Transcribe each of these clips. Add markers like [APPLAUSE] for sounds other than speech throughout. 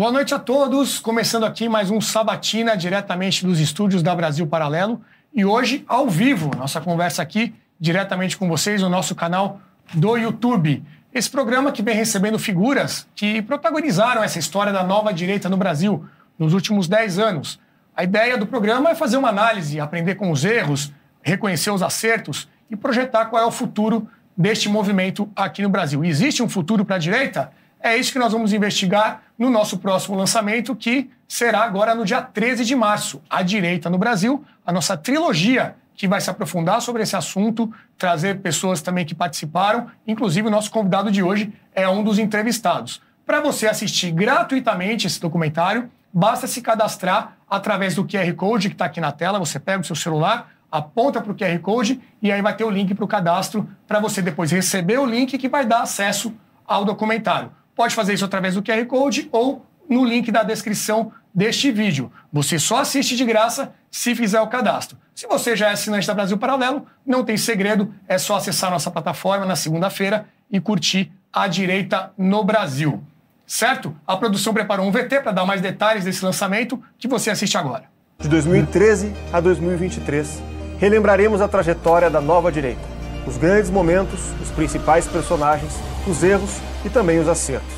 Boa noite a todos. Começando aqui mais um Sabatina diretamente dos estúdios da Brasil Paralelo e hoje ao vivo, nossa conversa aqui diretamente com vocês no nosso canal do YouTube. Esse programa que vem recebendo figuras que protagonizaram essa história da nova direita no Brasil nos últimos 10 anos. A ideia do programa é fazer uma análise, aprender com os erros, reconhecer os acertos e projetar qual é o futuro deste movimento aqui no Brasil. Existe um futuro para a direita? É isso que nós vamos investigar no nosso próximo lançamento, que será agora no dia 13 de março. A Direita no Brasil, a nossa trilogia que vai se aprofundar sobre esse assunto, trazer pessoas também que participaram. Inclusive, o nosso convidado de hoje é um dos entrevistados. Para você assistir gratuitamente esse documentário, basta se cadastrar através do QR Code que está aqui na tela. Você pega o seu celular, aponta para o QR Code e aí vai ter o link para o cadastro para você depois receber o link que vai dar acesso ao documentário. Pode fazer isso através do QR Code ou no link da descrição deste vídeo. Você só assiste de graça se fizer o cadastro. Se você já é assinante da Brasil Paralelo, não tem segredo, é só acessar nossa plataforma na segunda-feira e curtir a direita no Brasil. Certo? A produção preparou um VT para dar mais detalhes desse lançamento que você assiste agora. De 2013 a 2023, relembraremos a trajetória da nova direita, os grandes momentos, os principais personagens, os erros e também os acertos.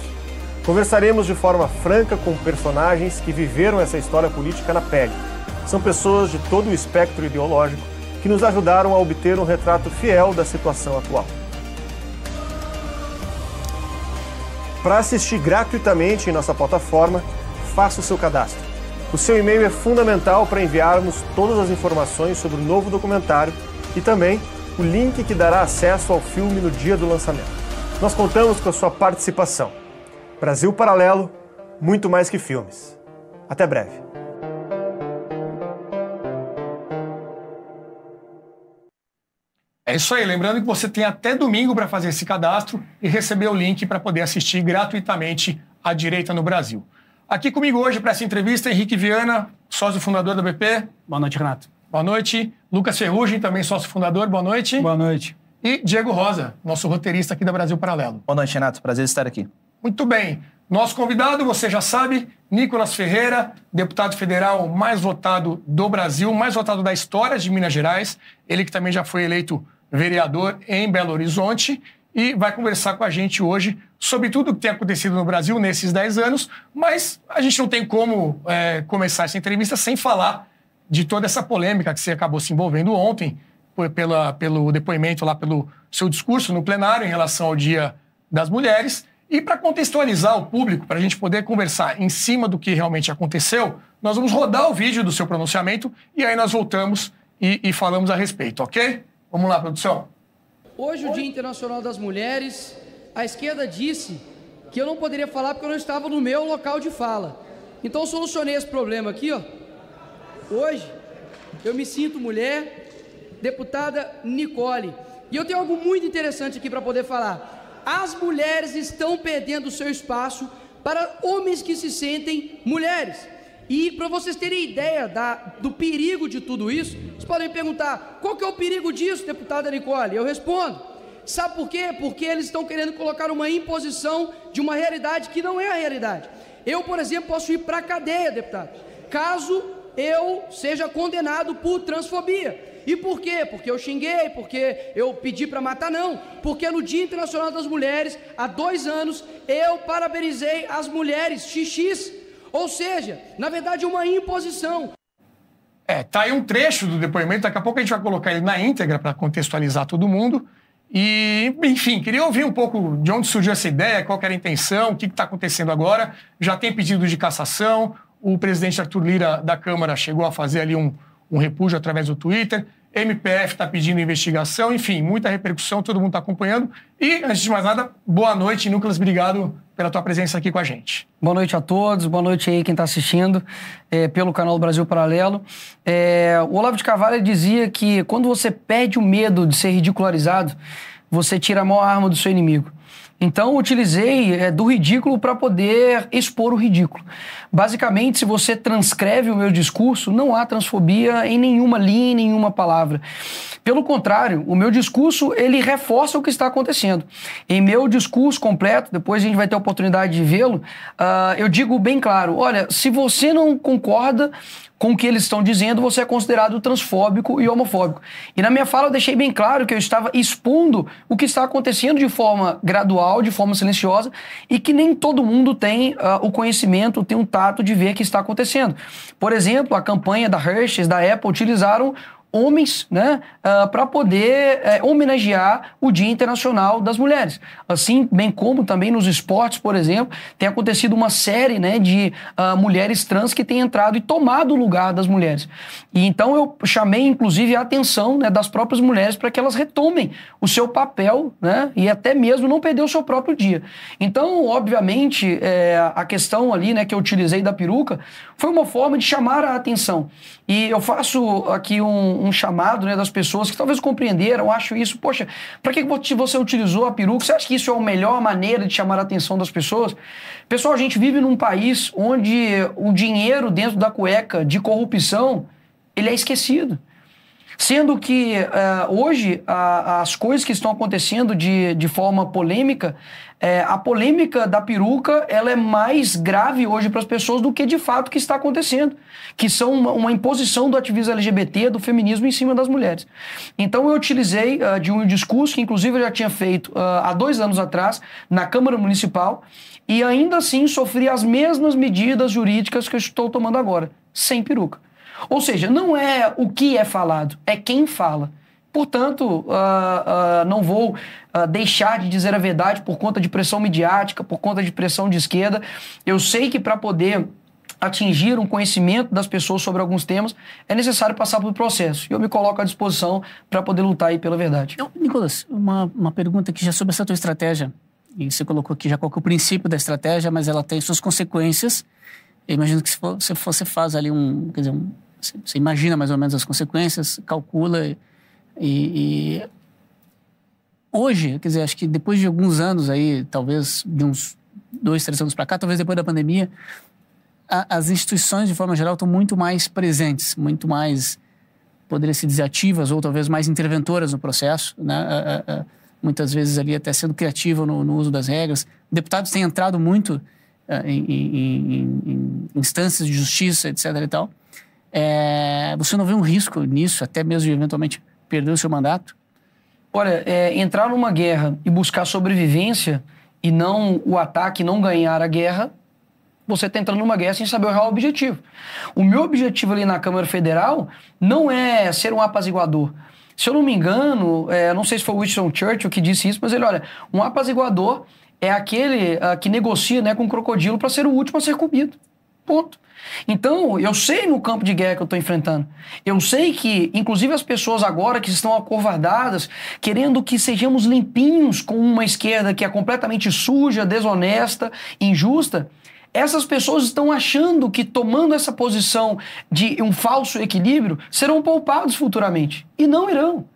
Conversaremos de forma franca com personagens que viveram essa história política na pele. São pessoas de todo o espectro ideológico que nos ajudaram a obter um retrato fiel da situação atual. Para assistir gratuitamente em nossa plataforma, faça o seu cadastro. O seu e-mail é fundamental para enviarmos todas as informações sobre o novo documentário e também o link que dará acesso ao filme no dia do lançamento. Nós contamos com a sua participação. Brasil Paralelo, muito mais que filmes. Até breve. É isso aí. Lembrando que você tem até domingo para fazer esse cadastro e receber o link para poder assistir gratuitamente a Direita no Brasil. Aqui comigo hoje para essa entrevista, Henrique Viana, sócio fundador da BP. Boa noite, Renato. Boa noite. Lucas Ferrugem, também sócio fundador. Boa noite. Boa noite e Diego Rosa, nosso roteirista aqui da Brasil Paralelo. Boa noite, Renato. Prazer estar aqui. Muito bem. Nosso convidado, você já sabe, Nicolas Ferreira, deputado federal mais votado do Brasil, mais votado da história de Minas Gerais. Ele que também já foi eleito vereador em Belo Horizonte e vai conversar com a gente hoje sobre tudo o que tem acontecido no Brasil nesses 10 anos, mas a gente não tem como é, começar essa entrevista sem falar de toda essa polêmica que você acabou se envolvendo ontem, pela, pelo depoimento lá, pelo seu discurso no plenário em relação ao Dia das Mulheres. E para contextualizar o público, para a gente poder conversar em cima do que realmente aconteceu, nós vamos rodar o vídeo do seu pronunciamento e aí nós voltamos e, e falamos a respeito, ok? Vamos lá, produção. Hoje, o Dia Internacional das Mulheres, a esquerda disse que eu não poderia falar porque eu não estava no meu local de fala. Então, solucionei esse problema aqui, ó. Hoje, eu me sinto mulher, deputada Nicole. E eu tenho algo muito interessante aqui para poder falar. As mulheres estão perdendo seu espaço para homens que se sentem mulheres. E para vocês terem ideia da, do perigo de tudo isso, vocês podem me perguntar: qual que é o perigo disso, deputada Nicole? Eu respondo: sabe por quê? Porque eles estão querendo colocar uma imposição de uma realidade que não é a realidade. Eu, por exemplo, posso ir para a cadeia, deputado, caso eu seja condenado por transfobia. E por quê? Porque eu xinguei, porque eu pedi para matar? Não. Porque no Dia Internacional das Mulheres, há dois anos, eu parabenizei as mulheres XX. Ou seja, na verdade, uma imposição. É, tá aí um trecho do depoimento, daqui a pouco a gente vai colocar ele na íntegra para contextualizar todo mundo. E, enfim, queria ouvir um pouco de onde surgiu essa ideia, qual era a intenção, o que está acontecendo agora. Já tem pedido de cassação, o presidente Arthur Lira da Câmara chegou a fazer ali um, um repúdio através do Twitter. MPF está pedindo investigação, enfim, muita repercussão, todo mundo está acompanhando. E, antes de mais nada, boa noite, Núcleos, obrigado pela tua presença aqui com a gente. Boa noite a todos, boa noite aí quem está assistindo é, pelo canal do Brasil Paralelo. É, o Olavo de Carvalho dizia que quando você perde o medo de ser ridicularizado, você tira a maior arma do seu inimigo. Então, utilizei é, do ridículo para poder expor o ridículo. Basicamente, se você transcreve o meu discurso, não há transfobia em nenhuma linha, em nenhuma palavra. Pelo contrário, o meu discurso ele reforça o que está acontecendo. Em meu discurso completo, depois a gente vai ter a oportunidade de vê-lo, uh, eu digo bem claro: olha, se você não concorda com o que eles estão dizendo, você é considerado transfóbico e homofóbico. E na minha fala eu deixei bem claro que eu estava expondo o que está acontecendo de forma gradual, de forma silenciosa, e que nem todo mundo tem uh, o conhecimento, tem um tato de ver o que está acontecendo. Por exemplo, a campanha da Hershey, da Apple, utilizaram homens, né, uh, para poder uh, homenagear o Dia Internacional das Mulheres. Assim, bem como também nos esportes, por exemplo, tem acontecido uma série, né, de uh, mulheres trans que têm entrado e tomado o lugar das mulheres. E então eu chamei, inclusive, a atenção né, das próprias mulheres para que elas retomem o seu papel, né, e até mesmo não perder o seu próprio dia. Então, obviamente, é, a questão ali, né, que eu utilizei da peruca foi uma forma de chamar a atenção. E eu faço aqui um, um chamado né, das pessoas que talvez compreenderam, acho isso, poxa, para que você utilizou a peruca? Você acha que isso é a melhor maneira de chamar a atenção das pessoas? Pessoal, a gente vive num país onde o dinheiro dentro da cueca de corrupção, ele é esquecido. Sendo que uh, hoje uh, as coisas que estão acontecendo de, de forma polêmica, uh, a polêmica da peruca ela é mais grave hoje para as pessoas do que de fato que está acontecendo, que são uma, uma, imposição do ativismo LGBT, do feminismo em cima das mulheres. Então eu utilizei eh, de um discurso que inclusive eu já tinha feito há dois anos atrás na Câmara Municipal e ainda assim sofri as mesmas medidas jurídicas que eu estou tomando agora, sem peruca. Ou seja, não é o que é falado, é quem fala. Portanto, uh, uh, não vou uh, deixar de dizer a verdade por conta de pressão midiática, por conta de pressão de esquerda. Eu sei que para poder atingir um conhecimento das pessoas sobre alguns temas, é necessário passar pelo processo. E eu me coloco à disposição para poder lutar aí pela verdade. Então, Nicolas, uma, uma pergunta aqui já sobre essa tua estratégia. E você colocou aqui já qual é o princípio da estratégia, mas ela tem suas consequências. Eu imagino que se, se você faz ali um, quer dizer, um você imagina mais ou menos as consequências, calcula e, e, hoje, quer dizer, acho que depois de alguns anos aí, talvez de uns dois, três anos para cá, talvez depois da pandemia, a, as instituições de forma geral estão muito mais presentes, muito mais poderia se dizer ativas ou talvez mais interventoras no processo, né? A, a, muitas vezes ali até sendo criativa no, no, uso das regras. Deputados têm entrado muito em, em, em, em, instâncias de justiça, etc. e tal. É, você não vê um risco nisso, até mesmo de eventualmente perder o seu mandato? Olha, é, entrar numa guerra e buscar sobrevivência e não o ataque, não ganhar a guerra, você está entrando numa guerra sem saber o real objetivo. O meu objetivo ali na Câmara Federal não é ser um apaziguador. Se eu não me engano, é, não sei se foi Winston Churchill que disse isso, mas ele, olha, um apaziguador é aquele uh, que negocia né, com o crocodilo para ser o último a ser comido. Ponto. Então, eu sei no campo de guerra que eu estou enfrentando. Eu sei que, inclusive, as pessoas agora que estão acovardadas, querendo que sejamos limpinhos com uma esquerda que é completamente suja, desonesta, injusta, essas pessoas estão achando que, tomando essa posição de um falso equilíbrio, serão poupados futuramente. E não irão.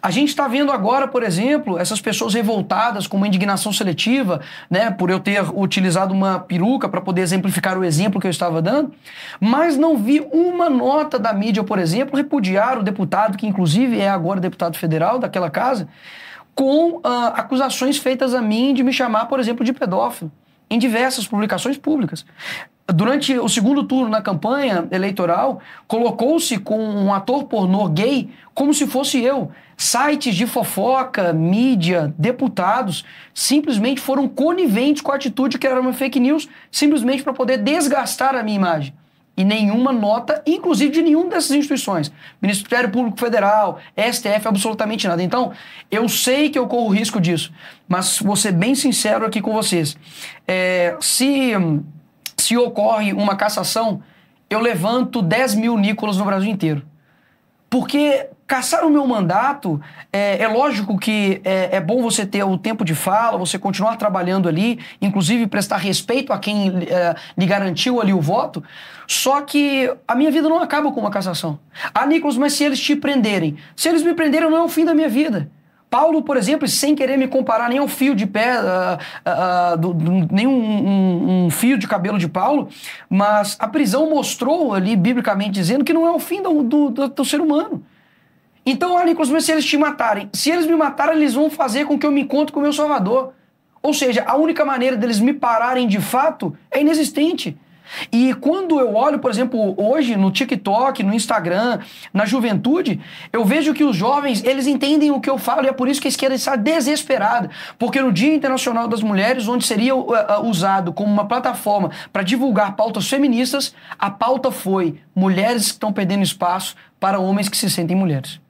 A gente está vendo agora, por exemplo, essas pessoas revoltadas com uma indignação seletiva, né, por eu ter utilizado uma peruca para poder exemplificar o exemplo que eu estava dando, mas não vi uma nota da mídia, por exemplo, repudiar o deputado, que inclusive é agora deputado federal daquela casa, com uh, acusações feitas a mim de me chamar, por exemplo, de pedófilo, em diversas publicações públicas durante o segundo turno na campanha eleitoral, colocou-se com um ator pornô gay como se fosse eu. Sites de fofoca, mídia, deputados simplesmente foram coniventes com a atitude que era uma fake news, simplesmente para poder desgastar a minha imagem. E nenhuma nota, inclusive de nenhuma dessas instituições. Ministério Público Federal, STF, absolutamente nada. Então, eu sei que eu corro risco disso, mas vou ser bem sincero aqui com vocês. É, se se ocorre uma cassação, eu levanto 10 mil Nicolas no Brasil inteiro. Porque caçar o meu mandato, é, é lógico que é, é, bom você ter o tempo de fala, você continuar trabalhando ali, inclusive prestar respeito a quem é, lhe garantiu ali o voto. Só que a minha vida não acaba com uma cassação. Ah, Nicolas, mas se eles te prenderem? Se eles me prenderem, não é o fim da minha vida. Paulo, por exemplo, sem querer me comparar nem ao fio de pé, uh, uh, do, do, nem um, um, um, fio de cabelo de Paulo, mas a prisão mostrou ali, biblicamente dizendo, que não é o fim do, do, ser humano. Então, olha, inclusive, se eles te matarem, se eles me matarem, eles vão fazer com que eu me encontre com o meu Salvador. Ou seja, a única maneira deles me pararem de fato é inexistente. E quando eu olho, por exemplo, hoje no TikTok, no Instagram, na juventude, eu vejo que os jovens, eles entendem o que eu falo e é por isso que a esquerda está desesperada. Porque no Dia Internacional das Mulheres, onde seria uh, uh, usado como uma plataforma para divulgar pautas feministas, a pauta foi mulheres que estão perdendo espaço para homens que se sentem mulheres.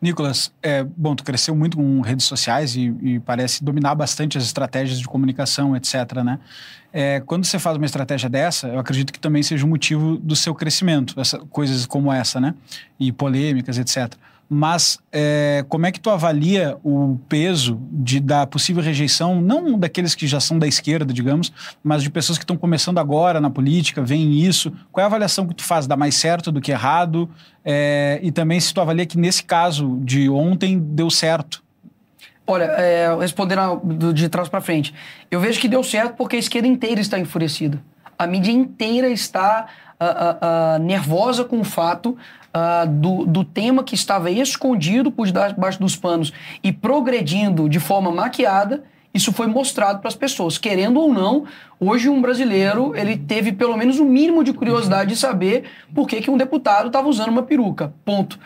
Nicolas, é, bom, tu cresceu muito com redes sociais e, e, parece dominar bastante as estratégias de comunicação, etc, né? É, quando você faz uma estratégia dessa, eu acredito que também seja um motivo do seu crescimento, essa, coisas como essa, né? E polêmicas, etc mas é, como é que tu avalia o peso de, da possível rejeição, não daqueles que já são da esquerda, digamos, mas de pessoas que estão começando agora na política, veem isso? Qual é a avaliação que tu faz? Dá mais certo do que errado? É, e também se tu avalia que nesse caso de ontem deu certo? Olha, é, respondendo de trás para frente, eu vejo que deu certo porque a esquerda inteira está enfurecida. A mídia inteira está uh, nervosa com o fato do, do tema que estava escondido por debaixo dos panos e progredindo de forma maquiada, isso foi mostrado para as pessoas. Querendo ou não, hoje um brasileiro ele teve pelo menos o um mínimo de curiosidade de saber por que, que um deputado estava usando uma peruca. Ponto.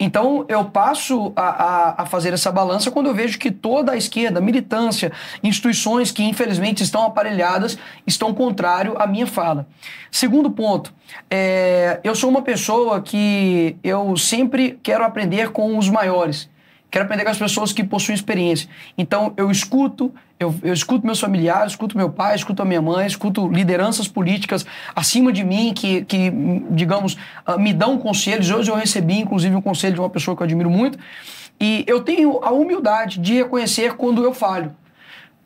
Então, eu passo a, a, a, fazer essa balança quando eu vejo que toda a esquerda, militância, instituições que infelizmente estão aparelhadas, estão contrário à minha fala. Segundo ponto, é, eu sou uma pessoa que eu sempre quero aprender com os maiores. Quero aprender com as pessoas que possuem experiência. Então, eu escuto, eu, eu, escuto meus familiares, escuto meu pai, escuto a minha mãe, escuto lideranças políticas acima de mim que, que digamos, uh, me dão conselhos. Hoje eu recebi, inclusive, um conselho de uma pessoa que eu admiro muito. E eu tenho a humildade de reconhecer quando eu falho.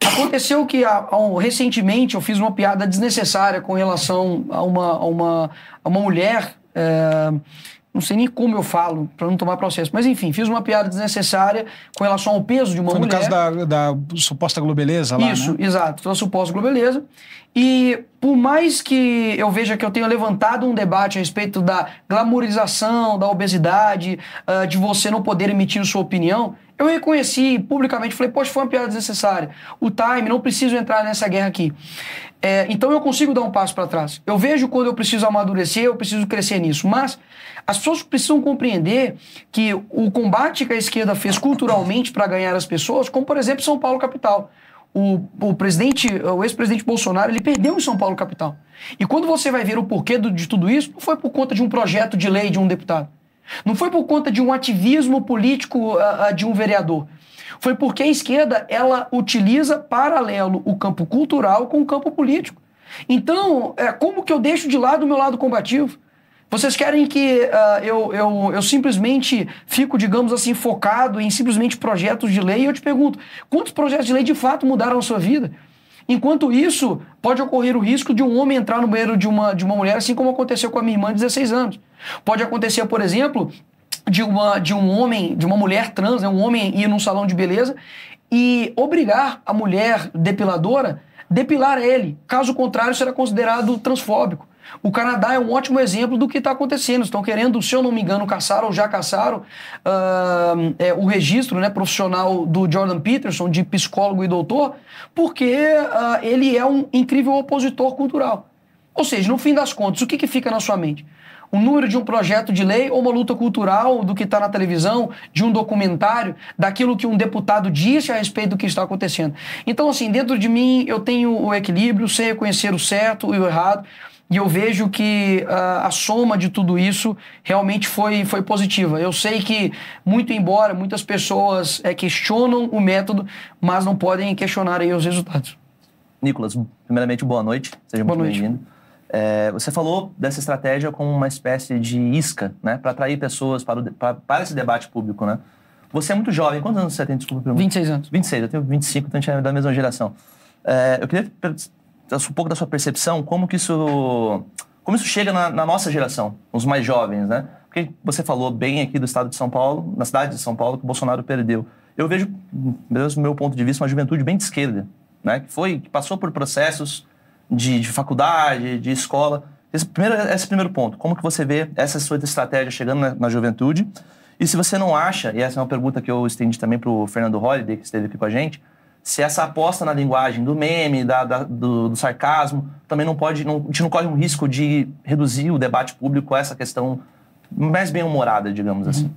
Aconteceu que a, a, recentemente eu fiz uma piada desnecessária com relação a uma, a uma, a uma mulher. É, não sei nem como eu falo para não tomar processo. Mas enfim, fiz uma piada desnecessária com relação ao peso de uma Foi mulher. no caso da, da suposta globeleza lá, Isso, né? exato. Da suposta globeleza. E por mais que eu veja que eu tenha levantado um debate a respeito da glamorização, da obesidade, uh, de você não poder emitir sua opinião, eu reconheci publicamente, falei, poxa, foi uma piada desnecessária. O time, não preciso entrar nessa guerra aqui. É, então eu consigo dar um passo para trás. Eu vejo quando eu preciso amadurecer, eu preciso crescer nisso. Mas as pessoas precisam compreender que o combate que a esquerda fez culturalmente para ganhar as pessoas, como por exemplo São Paulo capital. O, o presidente, o ex-presidente Bolsonaro, ele perdeu em São Paulo capital. E quando você vai ver o porquê do, de tudo isso, não foi por conta de um projeto de lei de um deputado. Não foi por conta de um ativismo político uh, de um vereador. Foi porque a esquerda ela utiliza paralelo o campo cultural com o campo político. Então, é, como que eu deixo de lado o meu lado combativo? Vocês querem que uh, eu, eu, eu simplesmente fico, digamos assim, focado em simplesmente projetos de lei? E eu te pergunto, quantos projetos de lei de fato mudaram a sua vida? Enquanto isso, pode ocorrer o risco de um homem entrar no banheiro de uma, de uma mulher, assim como aconteceu com a minha irmã de 16 anos. Pode acontecer, por exemplo, de, uma, de um homem, de uma mulher trans, né, um homem ir num salão de beleza e obrigar a mulher depiladora depilar ele. Caso contrário, será considerado transfóbico. O Canadá é um ótimo exemplo do que está acontecendo. Estão querendo, se eu não me engano, caçar ou já caçaram uh, é, o registro né, profissional do Jordan Peterson, de psicólogo e doutor, porque uh, ele é um incrível opositor cultural. Ou seja, no fim das contas, o que, que fica na sua mente? o número de um projeto de lei ou uma luta cultural do que está na televisão, de um documentário, daquilo que um deputado disse a respeito do que está acontecendo. Então, assim, dentro de mim eu tenho o equilíbrio, sei reconhecer o certo e o errado. E eu vejo que uh, a soma de tudo isso realmente foi, foi positiva. Eu sei que, muito embora muitas pessoas é, questionam o método, mas não podem questionar aí os resultados. Nicolas, primeiramente, boa noite. Seja boa muito bem-vindo. É, você falou dessa estratégia como uma espécie de isca, né? Para atrair pessoas para, o, para, para, esse debate público, né? Você é muito jovem. Quantos anos você tem? Desculpa. 26 anos. 26. Eu tenho 25, então a gente é da mesma geração. É, eu queria um pouco da sua percepção, como que isso, como isso chega na, na, nossa geração, os mais jovens, né? Porque você falou bem aqui do estado de São Paulo, na cidade de São Paulo, que o Bolsonaro perdeu. eu vejo, do meu ponto de vista, uma juventude bem de esquerda, né? Que foi, que passou por processos de, de faculdade, de escola. Esse primeiro, esse primeiro ponto, como que você vê essa sua estratégia chegando na, na juventude? E se você não acha, e essa é uma pergunta que eu estendi também para o Fernando Holliday, que esteve aqui com a gente, se essa aposta na linguagem do meme, da, da, do, do, sarcasmo, também não pode, não, a gente não corre um risco de reduzir o debate público a essa questão mais bem-humorada, digamos assim. Uhum.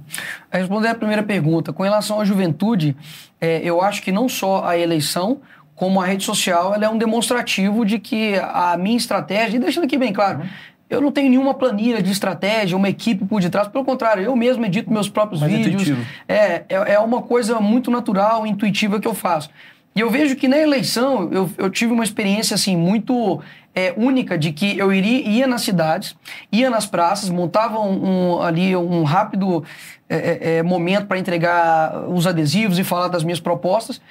A responder a primeira pergunta, com relação à juventude, é, eu acho que não só a eleição, como a rede social, ela é um demonstrativo de que a minha estratégia, e deixando aqui bem claro, uhum. eu não tenho nenhuma planilha de estratégia, uma equipe por detrás, pelo contrário, eu mesmo edito meus próprios Mais vídeos. É, é, é uma coisa muito natural, intuitiva que eu faço. E eu vejo que na eleição eu, eu tive uma experiência assim muito é, única de que eu iria, ia nas cidades, ia nas praças, montava um, um ali um rápido é, é, é momento para entregar os adesivos e falar das minhas propostas.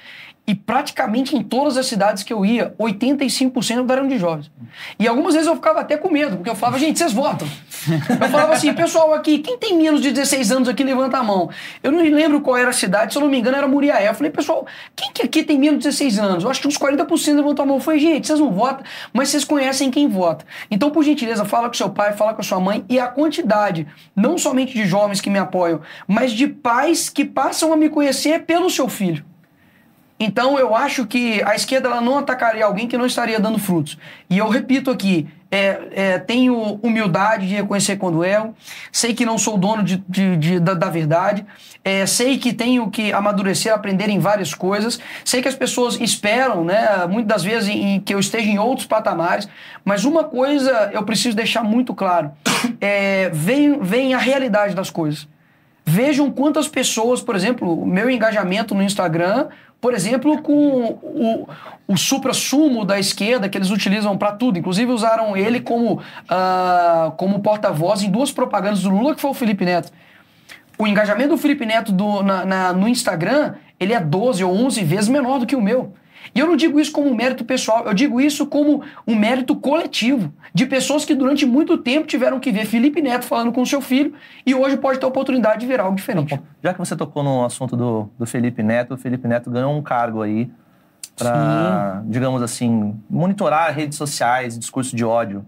E praticamente em todas as cidades que eu ia, 85% eram de jovens. E algumas vezes eu ficava até com medo, porque eu falava, gente, vocês votam. Eu falava assim, pessoal aqui, quem tem menos de 16 anos aqui, levanta a mão. Eu não lembro qual era a cidade, se eu não me engano era Muriaé. Eu falei, pessoal, quem que aqui tem menos de 16 anos? Eu acho que uns 40% levantam a mão. Eu falei, gente, vocês não votam, mas vocês conhecem quem vota. Então, por gentileza, fala com seu pai, fala com sua mãe e a quantidade, não somente de jovens que me apoiam, mas de pais que passam a me conhecer pelo seu filho. Então eu acho que a esquerda ela não atacaria alguém que não estaria dando frutos. E eu repito aqui, é, é, tenho humildade de reconhecer quando erro, sei que não sou dono de, de, de da, da, verdade, é, sei que tenho que amadurecer, aprender em várias coisas, sei que as pessoas esperam, né, muitas das vezes, em, em que eu esteja em outros patamares, mas uma coisa eu preciso deixar muito claro: é, vem, vem a realidade das coisas. Vejam quantas pessoas, por exemplo, o meu engajamento no Instagram por exemplo, com o, o supra-sumo da esquerda que eles utilizam para tudo. Inclusive usaram ele como, uh, como porta-voz em duas propagandas do Lula, que foi o Felipe Neto. O engajamento do Felipe Neto do, na, na, no Instagram, ele é 12 ou 11 vezes menor do que o meu. E eu não digo isso como um mérito pessoal, eu digo isso como um mérito coletivo, de pessoas que durante muito tempo tiveram que ver Felipe Neto falando com seu filho e hoje pode ter a oportunidade de ver algo diferente. Já que você tocou no assunto do, do Felipe Neto, o Felipe Neto ganhou um cargo aí para, digamos assim, monitorar redes sociais, discurso de ódio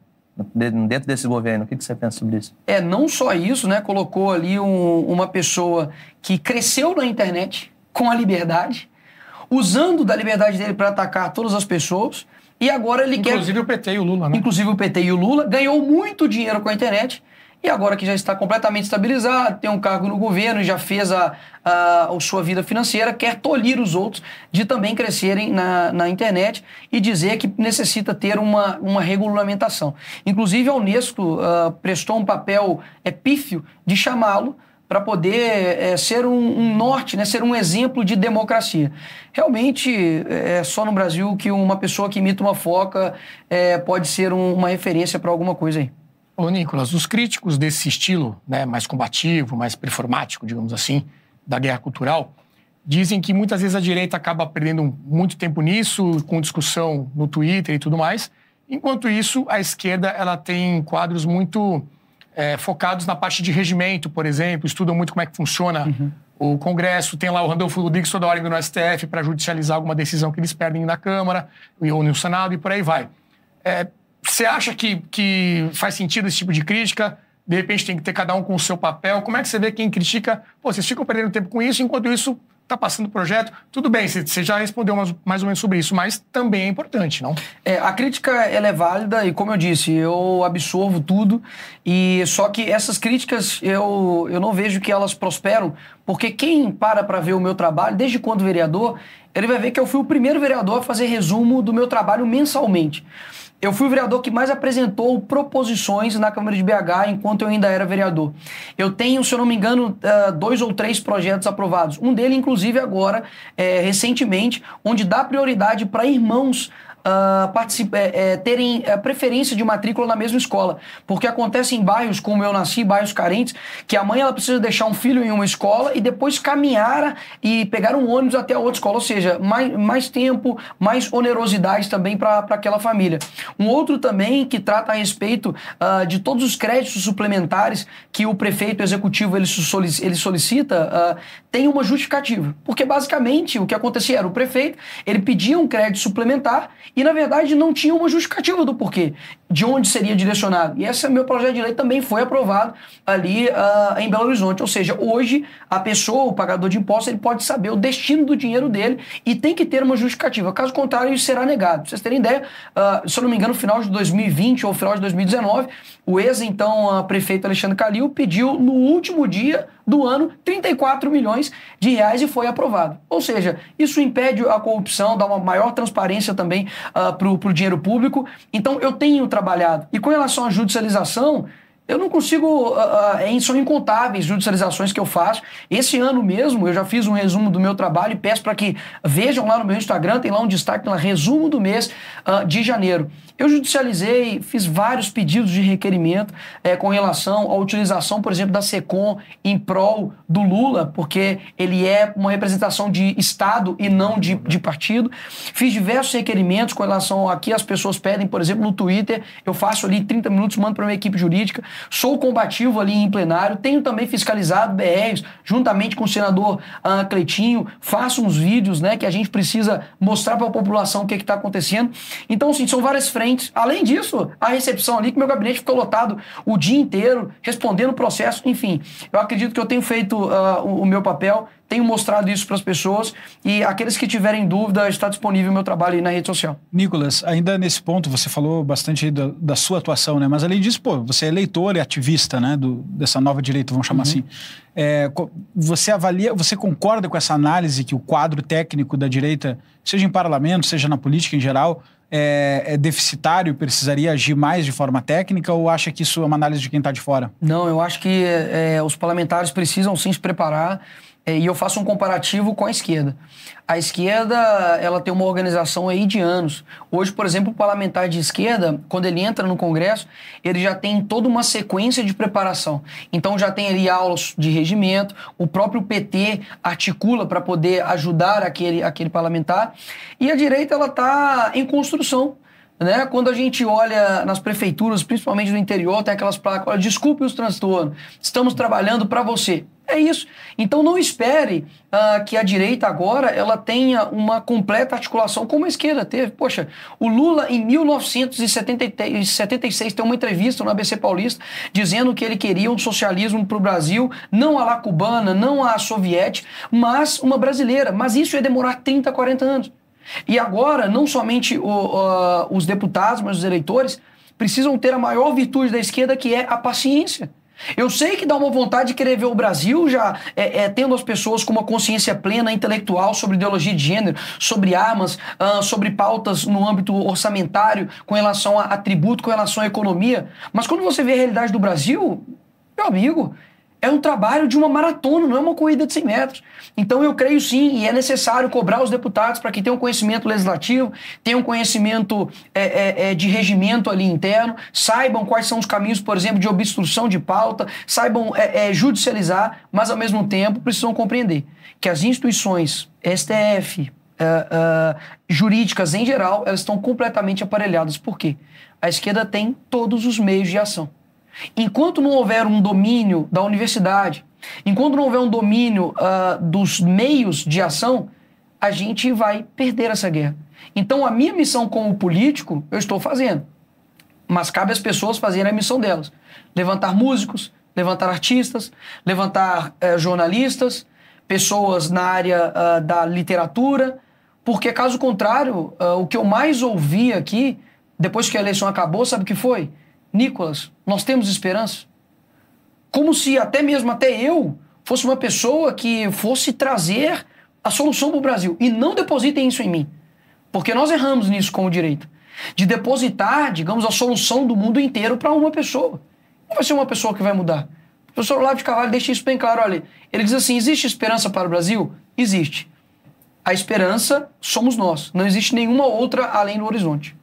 dentro desse governo. O que você pensa sobre isso? É, não só isso, né? Colocou ali um, uma pessoa que cresceu na internet com a liberdade, usando da liberdade dele para atacar todas as pessoas. E agora ele Inclusive quer. Inclusive o PT e o Lula, né? Inclusive o PT e o Lula. Ganhou muito dinheiro com a internet. E agora que já está completamente estabilizado, tem um cargo no governo, já fez a, a, a sua vida financeira, quer tolir os outros de também crescerem na, na internet e dizer que necessita ter uma, uma regulamentação. Inclusive a Unesco uh, prestou um papel epífio de chamá-lo para poder é, ser um, um, norte, né, ser um exemplo de democracia. Realmente é só no Brasil que uma pessoa que imita uma foca é, pode ser um, uma referência para alguma coisa aí. Ô, Nicolas, os críticos desse estilo né, mais combativo, mais performático, digamos assim, da guerra cultural, dizem que muitas vezes a direita acaba perdendo muito tempo nisso, com discussão no Twitter e tudo mais. Enquanto isso, a esquerda ela tem quadros muito é, focados na parte de regimento, por exemplo, estudam muito como é que funciona uhum. o Congresso. Tem lá o Randolfo Rodrigues toda hora indo no STF para judicializar alguma decisão que eles perdem na Câmara ou no Senado e por aí vai. É, você acha que, que faz sentido esse tipo de crítica? De repente tem que ter cada um com o seu papel. Como é que você vê quem critica? Pô, vocês ficam perdendo tempo com isso, enquanto isso está passando o projeto. Tudo bem, você já respondeu mais, mais, ou menos sobre isso, mas também é importante, não? É, a crítica ela é válida e, como eu disse, eu absorvo tudo. E só que essas críticas eu, eu não vejo que elas prosperam, porque quem para para ver o meu trabalho, desde quando vereador, ele vai ver que eu fui o primeiro vereador a fazer resumo do meu trabalho mensalmente. Eu fui o vereador que mais apresentou proposições na Câmara de BH enquanto eu ainda era vereador. Eu tenho, se eu não me engano, eh, dois ou três projetos aprovados. Um deles, inclusive, agora, é, recentemente, onde dá prioridade para irmãos uh, é, terem preferência de matrícula na mesma escola. Porque acontece em bairros como eu nasci, bairros carentes, que a mãe ela precisa deixar um filho em uma escola e depois caminhar e pegar um ônibus até a outra escola. Ou seja, mais, mais tempo, mais onerosidade também para aquela família. Um outro também que trata a respeito uh, de todos os créditos suplementares que o prefeito executivo ele solicita, uh, tem uma justificativa. Porque basicamente o que acontecia era o prefeito, ele pedia um crédito suplementar e na verdade não tinha uma justificativa do porquê, de onde seria direcionado. E esse meu projeto de lei também foi aprovado ali uh, em Belo Horizonte. Ou seja, hoje a pessoa, o pagador de impostos, ele pode saber o destino do dinheiro dele e tem que ter uma justificativa. Caso contrário, isso será negado. Pra vocês terem ideia, uh, se eu não me engano, no final de 2020 ou final de 2019, o ex-então uh, prefeito Alexandre Calil pediu no último dia do ano 34 milhões de reais e foi aprovado. Ou seja, isso impede a corrupção, dá uma maior transparência também uh, para o dinheiro público. Então eu tenho trabalhado. E com relação à judicialização, eu não consigo. Uh, são incontáveis judicializações que eu faço. Esse ano mesmo, eu já fiz um resumo do meu trabalho e peço para que vejam lá no meu Instagram, tem lá um destaque lá, resumo do mês uh, de janeiro. Eu judicializei, fiz vários pedidos de requerimento é, com relação à utilização, por exemplo, da SECOM em prol do Lula, porque ele é uma representação de Estado e não de, de partido. Fiz diversos requerimentos com relação a que as pessoas pedem, por exemplo, no Twitter. Eu faço ali 30 minutos, mando para minha equipe jurídica. Sou combativo ali em plenário. Tenho também fiscalizado BRs, juntamente com o senador uh, Cleitinho. Faço uns vídeos né, que a gente precisa mostrar para a população o que está acontecendo. Então, sim, são várias frentes. Além disso, a recepção ali, que meu gabinete ficou lotado o dia inteiro, respondendo o processo, enfim. Eu acredito que eu tenho feito uh, o, o meu papel, tenho mostrado isso para as pessoas e aqueles que tiverem dúvida, está disponível o meu trabalho aí na rede social. Nicolas, ainda nesse ponto, você falou bastante da, da sua atuação, né? Mas além disso, pô, você é leitor e ativista, né? Do, dessa nova direita, vamos chamar uhum. assim. É, você avalia, você concorda com essa análise que o quadro técnico da direita, seja em parlamento, seja na política em geral, é, é, deficitário, precisaria agir mais de forma técnica ou acha que isso é uma análise de quem está de fora? Não, eu acho que é, os parlamentares precisam sim se preparar é, e eu faço um comparativo com a esquerda. A esquerda, ela tem uma organização aí de anos. Hoje, por exemplo, o parlamentar de esquerda, quando ele entra no Congresso, ele já tem toda uma sequência de preparação. Então já tem ali aulas de regimento, o próprio PT articula para poder ajudar aquele, aquele parlamentar. E a direita, ela está em construção. Né? Quando a gente olha nas prefeituras, principalmente no interior, tem aquelas placas, olha, desculpe os transtornos, estamos trabalhando para você. É isso. Então não espere uh, que a direita agora ela tenha uma completa articulação como a esquerda teve. Poxa, o Lula em 1976 tem uma entrevista no ABC Paulista dizendo que ele queria um socialismo para o Brasil, não a lá cubana, não a soviética, mas uma brasileira. Mas isso ia demorar 30, 40 anos. E agora, não somente o, uh, os deputados, mas os eleitores precisam ter a maior virtude da esquerda, que é a paciência. Eu sei que dá uma vontade de querer ver o Brasil já é, é, tendo as pessoas com uma consciência plena, intelectual sobre ideologia de gênero, sobre armas, uh, sobre pautas no âmbito orçamentário, com relação a, a tributo, com relação à economia. Mas quando você vê a realidade do Brasil, meu amigo, é um trabalho de uma maratona, não é uma corrida de 100 metros. Então eu creio sim, e é necessário cobrar os deputados para que tenham conhecimento legislativo, tenham conhecimento é, é, é, de regimento ali interno, saibam quais são os caminhos, por exemplo, de obstrução de pauta, saibam é, é judicializar, mas ao mesmo tempo precisam compreender que as instituições, STF, é, jurídicas em geral, elas estão completamente aparelhadas. Por quê? A esquerda tem todos os meios de ação. Enquanto não houver um domínio da universidade, enquanto não houver um domínio uh, dos meios de ação, a gente vai perder essa guerra. Então, a minha missão como político, eu estou fazendo. Mas cabe às pessoas fazerem a missão delas: levantar músicos, levantar artistas, levantar uh, jornalistas, pessoas na área uh, da literatura, porque, caso contrário, uh, o que eu mais ouvi aqui, depois que a eleição acabou, sabe o que foi? Nicolas, nós temos esperança? Como se até mesmo até eu fosse uma pessoa que fosse trazer a solução para o Brasil. E não depositem isso em mim. Porque nós erramos nisso como direito. De depositar, digamos, a solução do mundo inteiro para uma pessoa. Não vai ser uma pessoa que vai mudar. O professor Olavo de Carvalho deixa isso bem claro. Olha, ele diz assim: existe esperança para o Brasil? Existe. a esperança somos nós. Não existe nenhuma outra além do horizonte.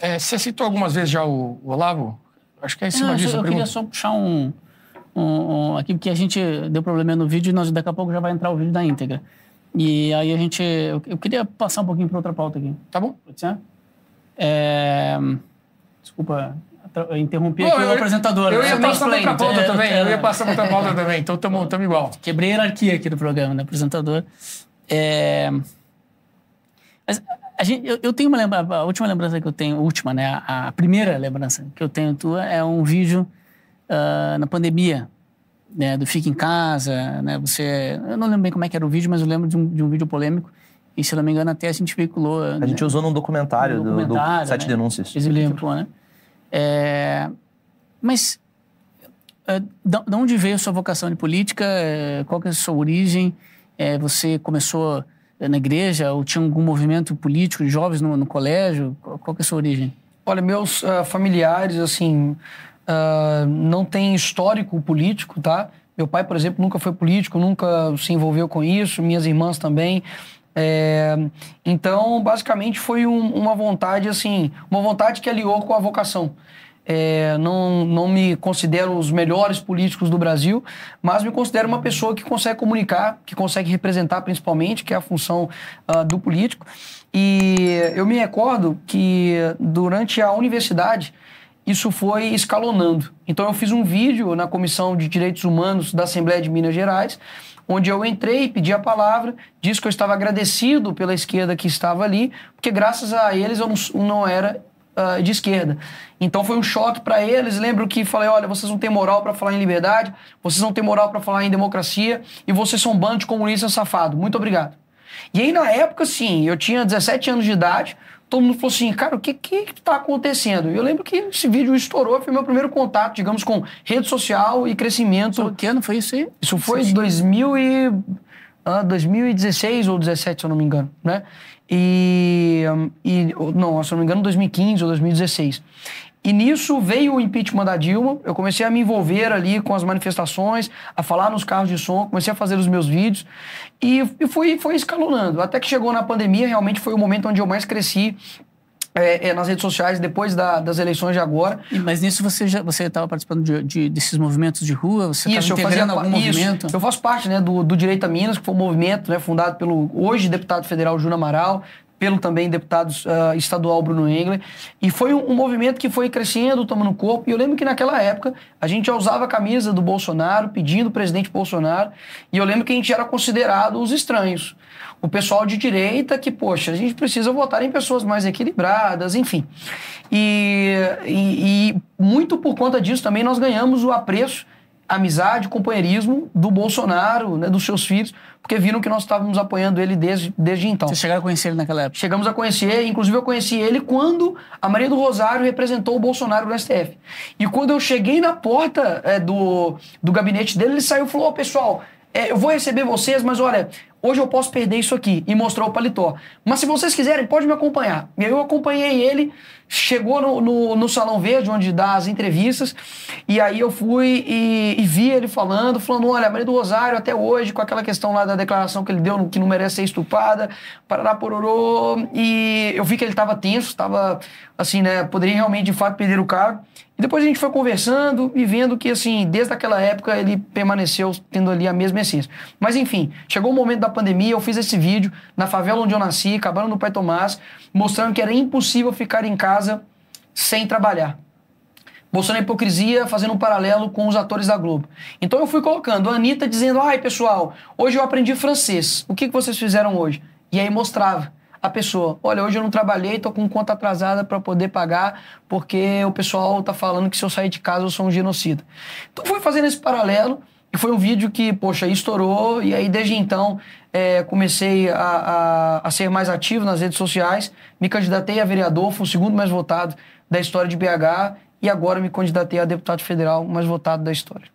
É, você citou algumas vezes já o, o Olavo? Acho que é em cima Não, disso. eu, eu queria só puxar um, um, um- Aqui, porque a gente deu problema no vídeo e nós, daqui a pouco já vai entrar o vídeo da íntegra. E aí a gente. Eu, eu queria passar um pouquinho para outra pauta aqui. Tá bom? Pode ser? É, desculpa, eu interrompi aqui eu- o apresentador. Eu ia né? passar pra outra pauta também. Eu ia passar pra outra pauta [LAUGHS] também. Então tamo, tamo igual. Quebrei a hierarquia aqui do programa, né? Apresentador. É... Mas a gente, eu, eu tenho uma lembrança, a última lembrança que eu tenho, última, né? A, a primeira lembrança que eu tenho tua é um vídeo ah, na pandemia, né? Do Fica em Casa, né? Você, eu não lembro bem como é que era o vídeo, mas eu lembro de um, de um vídeo polêmico e, se eu não me engano, até a gente veiculou. A gente usou num documentário, Um do- documentário, do Sete né? Denúncias. Exemplificou, né? É, mas da, da onde veio a sua vocação de política? É, qual que é a sua origem? É, você começou na igreja ou tinha algum movimento político de jovens no, no colégio? Qual, é a sua origem? Olha, meus ah, familiares, assim, ah, não tem histórico político, tá? Meu pai, por exemplo, nunca foi político, nunca se envolveu com isso, minhas irmãs também. É, então, basicamente, foi um- uma vontade, assim, uma vontade que aliou com a vocação. É, não, não me considero os melhores políticos do Brasil, mas me considero uma pessoa que consegue comunicar, que consegue representar principalmente, que é a função ah, do político. E eu me recordo que durante a universidade isso foi escalonando. Então eu fiz um vídeo na Comissão de Direitos Humanos da Assembleia de Minas Gerais, onde eu entrei, pedi a palavra, disse que eu estava agradecido pela esquerda que estava ali, porque graças a eles eu não, não era ah, de esquerda. Então foi um choque para eles. Lembro que falei: olha, vocês não têm moral para falar em liberdade, vocês não têm moral para falar em democracia e vocês são um bando de comunistas safado. Muito obrigado. E aí, na época, sim, eu tinha 17 anos de idade, todo mundo falou assim, cara, o que que tá acontecendo? E eu lembro que esse vídeo estourou, foi meu primeiro contato, digamos, com rede social e crescimento. Que ano foi isso aí? Isso foi em 2000 e, ah, 2016 ou 2017, se eu não me engano, né? E, e, não, se eu não me engano, 2015 ou 2016. E nisso veio o impeachment da Dilma, eu comecei a me envolver ali com as manifestações, a falar nos carros de som, comecei a fazer os meus vídeos e, e fui, foi escalonando. Até que chegou na pandemia, realmente foi o momento onde eu mais cresci é, é, nas redes sociais, depois da- das eleições de agora. E- Mas nisso você já você estava participando de, de- desses movimentos de rua? Você estava Isso, eu fazia algum isso. movimento? Eu faço parte né, do, do Direito a Minas, que foi um movimento né, fundado pelo hoje deputado federal Júnior Amaral, pelo também deputado ah, estadual Bruno Engler. E foi um, um movimento que foi crescendo, tomando corpo. E eu lembro que naquela época a gente já usava a camisa do Bolsonaro, pedindo o presidente Bolsonaro. E eu lembro que a gente era considerado os estranhos. O pessoal de direita que, poxa, a gente precisa votar em pessoas mais equilibradas, enfim. E, e- e muito por conta disso também nós ganhamos o apreço amizade, companheirismo do Bolsonaro, né, dos seus filhos, porque viram que nós estávamos apoiando ele desde, desde então. Vocês chegaram a conhecer ele naquela época? Chegamos a conhecer, inclusive eu conheci ele quando a Maria do Rosário representou o Bolsonaro no STF. E quando eu cheguei na porta é, do, do gabinete dele, ele saiu e falou: Ô pessoal, é, eu vou receber vocês, mas olha, hoje eu posso perder isso aqui. E mostrou o paletó. Mas se vocês quiserem, pode me acompanhar. E aí eu acompanhei ele, chegou no, no, no Salão Verde, onde dá as entrevistas, e aí eu fui e, e vi ele falando, falando: olha, a Maria do Rosário, até hoje, com aquela questão lá da declaração que ele deu, que não merece ser estuprada, parará pororô, e eu vi que ele estava tenso, estava assim, né, poderia realmente de fato perder o cargo. E depois a gente foi conversando e vendo que, assim, desde aquela época ele permaneceu tendo ali a mesma essência. Mas enfim, chegou o momento da pandemia, eu fiz esse vídeo na favela onde eu nasci, acabando no Pai Tomás, mostrando que era impossível ficar em casa sem trabalhar. Mostrando a hipocrisia, fazendo um paralelo com os atores da Globo. Então eu fui colocando a Anitta dizendo: ai pessoal, hoje eu aprendi francês. O que, que vocês fizeram hoje? E aí mostrava a pessoa: olha, hoje eu não trabalhei, tô com conta atrasada para poder pagar, porque o pessoal tá falando que se eu sair de casa eu sou um genocida. Então fui fazendo esse paralelo. E foi um vídeo que, poxa, estourou, e aí desde então é, comecei a, a, a ser mais ativo nas redes sociais, me candidatei a vereador, fui o segundo mais votado da história de BH, e agora me candidatei a deputado federal mais votado da história.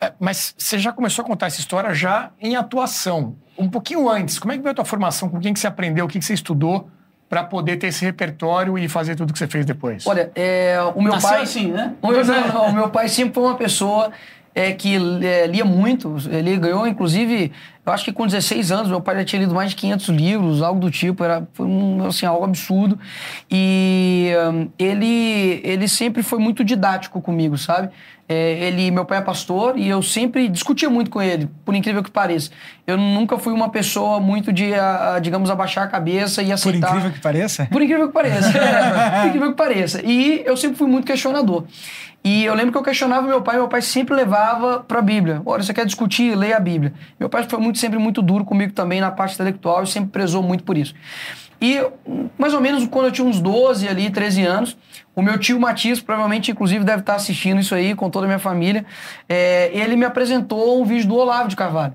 É, mas você já começou a contar essa história já em atuação. Um pouquinho antes, como é que veio a tua formação? Com quem que você aprendeu? O que, que você estudou para poder ter esse repertório e fazer tudo que você fez depois? Olha, é, o meu Nasceu pai. assim, né? O meu, não, o meu pai sempre foi uma pessoa é, que é, lia muito. Ele ganhou, inclusive, Eu acho que com 16 anos, meu pai já tinha lido mais de 500 livros, algo do tipo, era foi um, assim, algo absurdo. E um, ele, ele sempre foi muito didático comigo, sabe? É, ele, meu pai é pastor e eu sempre discutia muito com ele, por incrível que pareça. Eu nunca fui uma pessoa muito de, a, a, digamos, abaixar a cabeça e aceitar. Por incrível que pareça? Por incrível que pareça. [LAUGHS] por incrível que pareça. E eu sempre fui muito questionador. E eu lembro que eu questionava meu pai, meu pai sempre levava para a Bíblia. Olha, você quer discutir, leia a Bíblia. Meu pai foi muito, sempre muito duro comigo também na parte intelectual e sempre prezou muito por isso. E mais ou menos quando eu tinha uns 12 ali, 13 anos, o meu tio Matias, provavelmente inclusive deve estar assistindo isso aí com toda a minha família, é, ele me apresentou um vídeo do Olavo de Carvalho.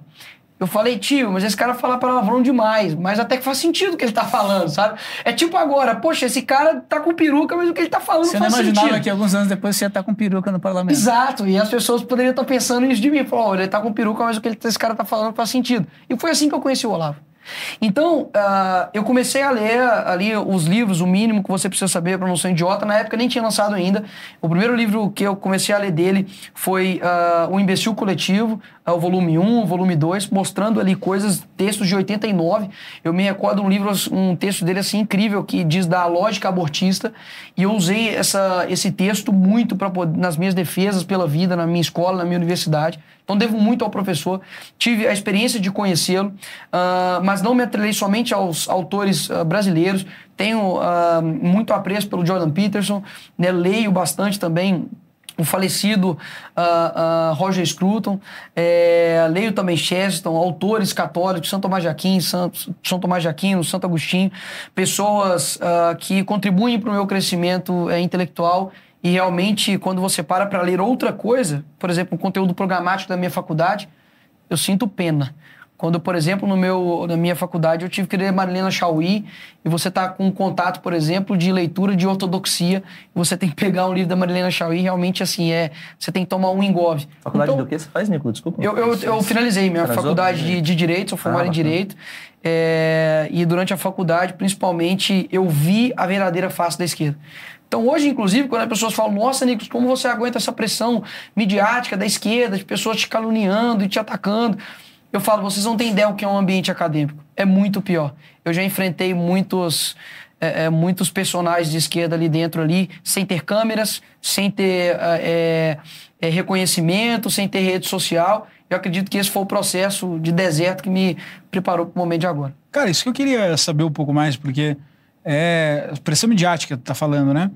Eu falei, tio, mas esse cara fala palavrão demais, mas até que faz sentido o que ele tá falando, sabe? É tipo agora, poxa, esse cara tá com peruca, mas o que ele tá falando você faz sentido. Você não imaginava que alguns anos depois você ia estar tá com peruca no parlamento. Exato, e as pessoas poderiam estar pensando isso de mim. Falou, oh, ele tá com peruca, mas o que esse cara tá falando faz sentido. E foi assim que eu conheci o Olavo. Então, uh, eu comecei a ler ali os livros, o mínimo que você precisa saber para não ser um idiota. Na época nem tinha lançado ainda. O primeiro livro que eu comecei a ler dele foi uh, O Imbecil Coletivo, o volume 1, o volume 2, mostrando ali coisas, textos de 89. Eu me recordo um livro, um texto dele assim incrível que diz da lógica abortista. E eu usei essa, esse texto muito para nas minhas defesas pela vida, na minha escola, na minha universidade. Então devo muito ao professor. Tive a experiência de conhecê-lo, uh, mas não me atrelei somente aos autores uh, brasileiros. Tenho uh, muito apreço pelo Jordan Peterson, né? leio bastante também o falecido uh, uh, Roger Scruton, é, leio também Chesterton, autores católicos, Santo Tomás de Aquino, Santo, São Tomás de Aquino, Santo Agostinho, pessoas uh, que contribuem para o meu crescimento é, intelectual e realmente, quando você para para ler outra coisa, por exemplo, o conteúdo programático da minha faculdade, eu sinto pena. Quando, por exemplo, no meu, na minha faculdade eu tive que ler Marilena Chauí e você está com um contato, por exemplo, de leitura de ortodoxia e você tem que pegar um livro da Marilena Chauí realmente assim, é, você tem que tomar um engove. Faculdade então, do que você faz, Nico? Desculpa. Eu, eu, eu finalizei minha Finalizou? faculdade de, de Direito, sou formado ah, em Direito é, e durante a faculdade, principalmente, eu vi a verdadeira face da esquerda. Então, hoje, inclusive, quando as pessoas falam, nossa, Nicolas, como você aguenta essa pressão midiática da esquerda, de pessoas te caluniando e te atacando? Eu falo, vocês não têm ideia o que é um ambiente acadêmico. É muito pior. Eu já enfrentei muitos, é, é, muitos personagens de esquerda ali dentro, ali, sem ter câmeras, sem ter é, é, reconhecimento, sem ter rede social. Eu acredito que esse foi o processo de deserto que me preparou para o momento de agora. Cara, isso que eu queria saber um pouco mais, porque é pressão midiática, tá falando, né?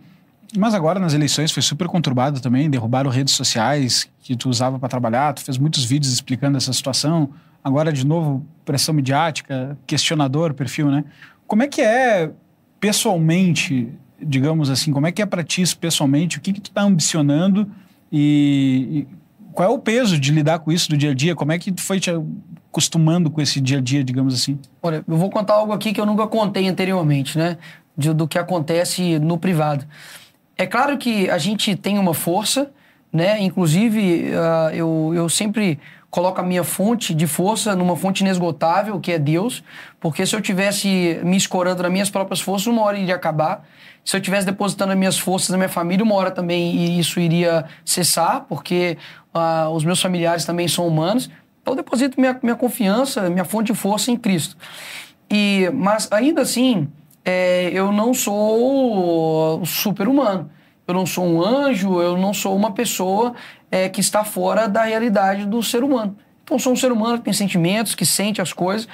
Mas agora nas eleições foi super conturbado também, derrubaram redes sociais que tu usava para trabalhar, tu fez muitos vídeos explicando essa situação. Agora de novo pressão midiática, questionador, perfil, né? Como é que é pessoalmente, digamos assim, como é que é para ti pessoalmente? O que que tu tá ambicionando e, e, qual é o peso de lidar com isso do dia a dia? Como é que tu foi te acostumando com esse dia a dia, digamos assim? Olha, eu vou contar algo aqui que eu nunca contei anteriormente, né? De, do que acontece no privado. É claro que a gente tem uma força, né? Inclusive, uh, eu, eu sempre coloco a minha fonte de força numa fonte inesgotável, que é Deus, porque se eu tivesse me escorando nas minhas próprias forças, uma hora iria acabar. Se eu tivesse depositando as minhas forças na minha família, uma hora também isso iria cessar, porque uh, os meus familiares também são humanos. Então, eu deposito minha, minha confiança, minha fonte de força em Cristo. E, mas, ainda assim, é, eu não sou super-humano. Eu não sou um anjo, eu não sou uma pessoa é, que está fora da realidade do ser humano. Então, sou um ser humano que tem sentimentos, que sente as coisas.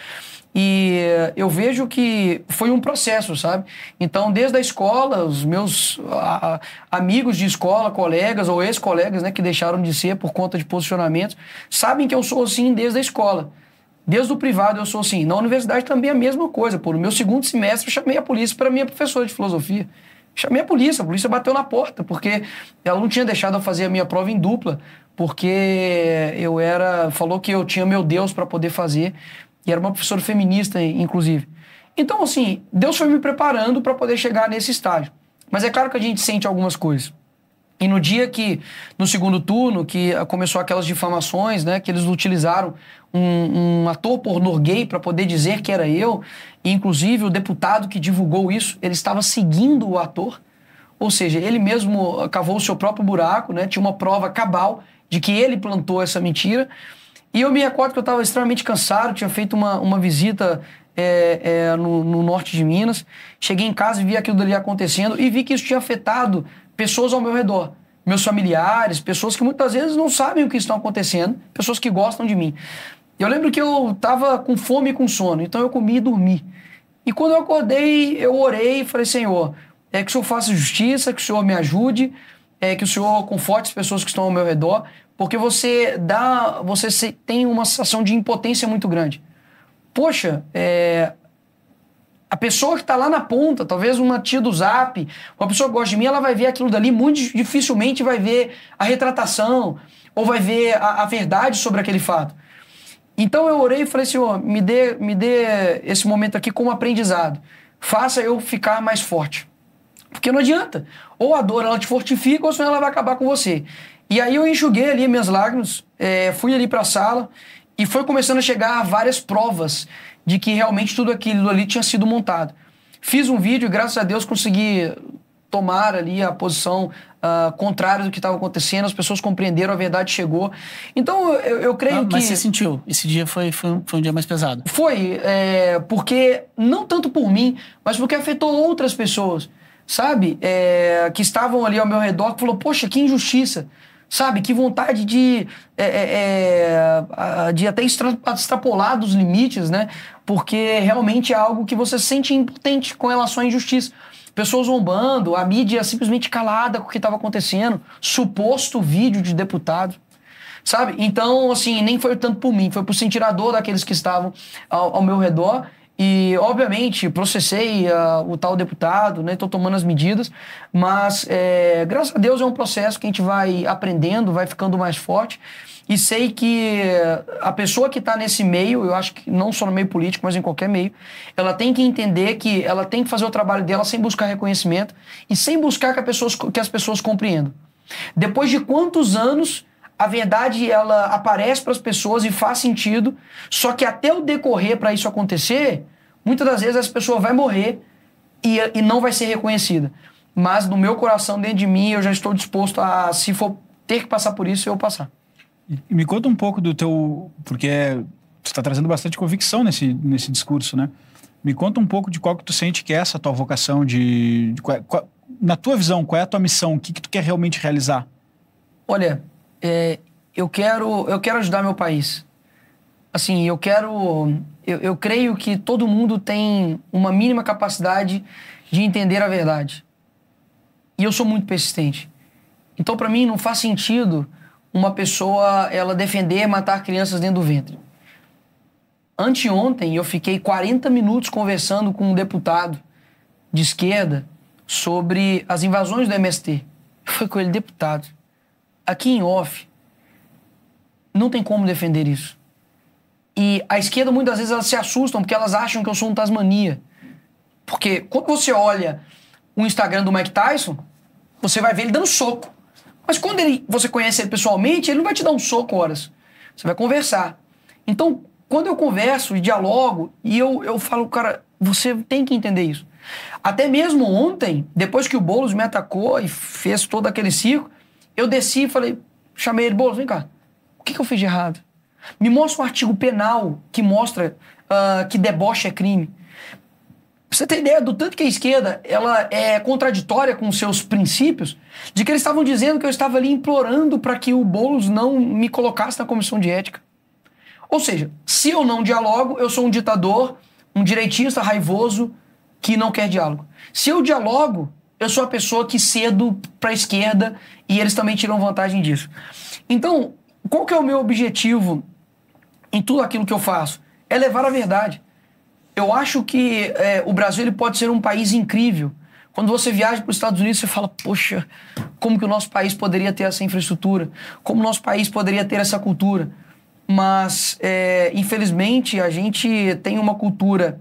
E eu vejo que foi um processo, sabe? Então, desde a escola, os meus a, a, amigos de escola, colegas ou ex-colegas, né, que deixaram de ser por conta de posicionamentos, sabem que eu sou assim desde a escola. Desde o privado eu sou assim. Na universidade também é a mesma coisa. Por no meu segundo semestre eu chamei a polícia para minha professora de filosofia. Chamei a polícia, a polícia bateu na porta, porque ela não tinha deixado eu fazer a minha prova em dupla, porque eu era. falou que eu tinha meu Deus para poder fazer, e era uma professora feminista, inclusive. Então, assim, Deus foi me preparando para poder chegar nesse estágio. Mas é claro que a gente sente algumas coisas. E no dia que, no segundo turno, que começou aquelas difamações, né, que eles utilizaram um, um ator pornô gay para poder dizer que era eu, e inclusive o deputado que divulgou isso, ele estava seguindo o ator, ou seja, ele mesmo cavou o seu próprio buraco, né, tinha uma prova cabal de que ele plantou essa mentira. E eu me recordo que eu estava extremamente cansado, tinha feito uma, uma visita é, é, no, no, norte de Minas. Cheguei em casa e vi aquilo dali acontecendo e vi que isso tinha afetado pessoas ao meu redor. Meus familiares, pessoas que muitas vezes não sabem o que está acontecendo, pessoas que gostam de mim. Eu lembro que eu estava com fome e com sono, então eu comi e dormi. E quando eu acordei, eu orei e falei: Senhor, é que o Senhor faça justiça, que o Senhor me ajude, é que o Senhor conforte as pessoas que estão ao meu redor, porque você dá, você tem uma sensação de impotência muito grande. Poxa, é, a pessoa que está lá na ponta, talvez uma tia do Zap, uma pessoa que gosta de mim, ela vai ver aquilo dali, muito dificilmente vai ver a retratação ou vai ver a, a verdade sobre aquele fato. Então eu orei e falei, Senhor, me dê, me dê esse momento aqui como aprendizado. Faça eu ficar mais forte. Porque não adianta. Ou a dor ela te fortifica, ou senão ela vai acabar com você. E aí eu enxuguei ali minhas lágrimas, é, fui ali para a sala e foi começando a chegar várias provas de que realmente tudo aquilo ali tinha sido montado. Fiz um vídeo e graças a Deus consegui tomar ali a posição uh, contrária do que estava acontecendo, as pessoas compreenderam, a verdade chegou. Então, eu, eu creio ah, que... Mas você sentiu? Esse dia foi, foi, um, foi um dia mais pesado? Foi, é, porque, não tanto por mim, mas porque afetou outras pessoas, sabe? É, que estavam ali ao meu redor, que falou, poxa, que injustiça. Sabe? Que vontade de, é, é, é de até extrapolar dos limites, né? Porque realmente é algo que você sente impotente com relação à injustiça. Pessoas zombando, a mídia simplesmente calada com o que estava acontecendo, suposto vídeo de deputado. Sabe? Então, assim, nem foi tanto por mim, foi por sentir a dor daqueles que estavam ao, ao meu redor e, obviamente, processei uh, o tal deputado, né? Estou tomando as medidas, mas, é, graças a Deus, é um processo que a gente vai aprendendo, vai ficando mais forte. E sei que a pessoa que está nesse meio, eu acho que não só no meio político, mas em qualquer meio, ela tem que entender que ela tem que fazer o trabalho dela sem buscar reconhecimento e sem buscar que, pessoas, que as pessoas compreendam. Depois de quantos anos a verdade ela aparece para as pessoas e faz sentido, só que até o decorrer para isso acontecer, muitas das vezes essa pessoa vai morrer e, e não vai ser reconhecida. Mas no meu coração, dentro de mim, eu já estou disposto a, se for ter que passar por isso, eu passar. Me conta um pouco do teu. Porque você está trazendo bastante convicção nesse, nesse discurso, né? Me conta um pouco de qual que tu sente que é essa tua vocação, de, de qual, qual, na tua visão, qual é a tua missão, o que, que tu quer realmente realizar? Olha, é, eu quero eu quero ajudar meu país. Assim, eu quero eu, eu creio que todo mundo tem uma mínima capacidade de entender a verdade. E eu sou muito persistente. Então, para mim, não faz sentido uma pessoa ela defender matar crianças dentro do ventre. Anteontem, eu fiquei 40 minutos conversando com um deputado de esquerda sobre as invasões do MST. Foi com ele, deputado aqui em off, não tem como defender isso. E a esquerda, muitas vezes, elas se assustam porque elas acham que eu sou um Tasmania. Porque quando você olha o Instagram do Mike Tyson, você vai ver ele dando soco. Mas quando ele, você conhece ele pessoalmente, ele não vai te dar um soco horas. Você vai conversar. Então, quando eu converso e dialogo, e eu, eu falo, cara, você tem que entender isso. Até mesmo ontem, depois que o Boulos me atacou e fez todo aquele circo, eu desci e falei, chamei ele, Boulos, vem cá. O que, que eu fiz de errado? Me mostra um artigo penal que mostra uh, que deboche é crime. Você ter ideia do tanto que a esquerda ela é contraditória com seus princípios, de que eles estavam dizendo que eu estava ali implorando para que o Boulos não me colocasse na comissão de ética. Ou seja, se eu não dialogo, eu sou um ditador, um direitista raivoso que não quer diálogo. Se eu dialogo, eu sou a pessoa que cedo para a esquerda e eles também tiram vantagem disso. Então, qual que é o meu objetivo em tudo aquilo que eu faço? É levar a verdade. Eu acho que é, o Brasil ele pode ser um país incrível. Quando você viaja para os Estados Unidos, você fala, poxa, como que o nosso país poderia ter essa infraestrutura? Como o nosso país poderia ter essa cultura? Mas, é, infelizmente, a gente tem uma cultura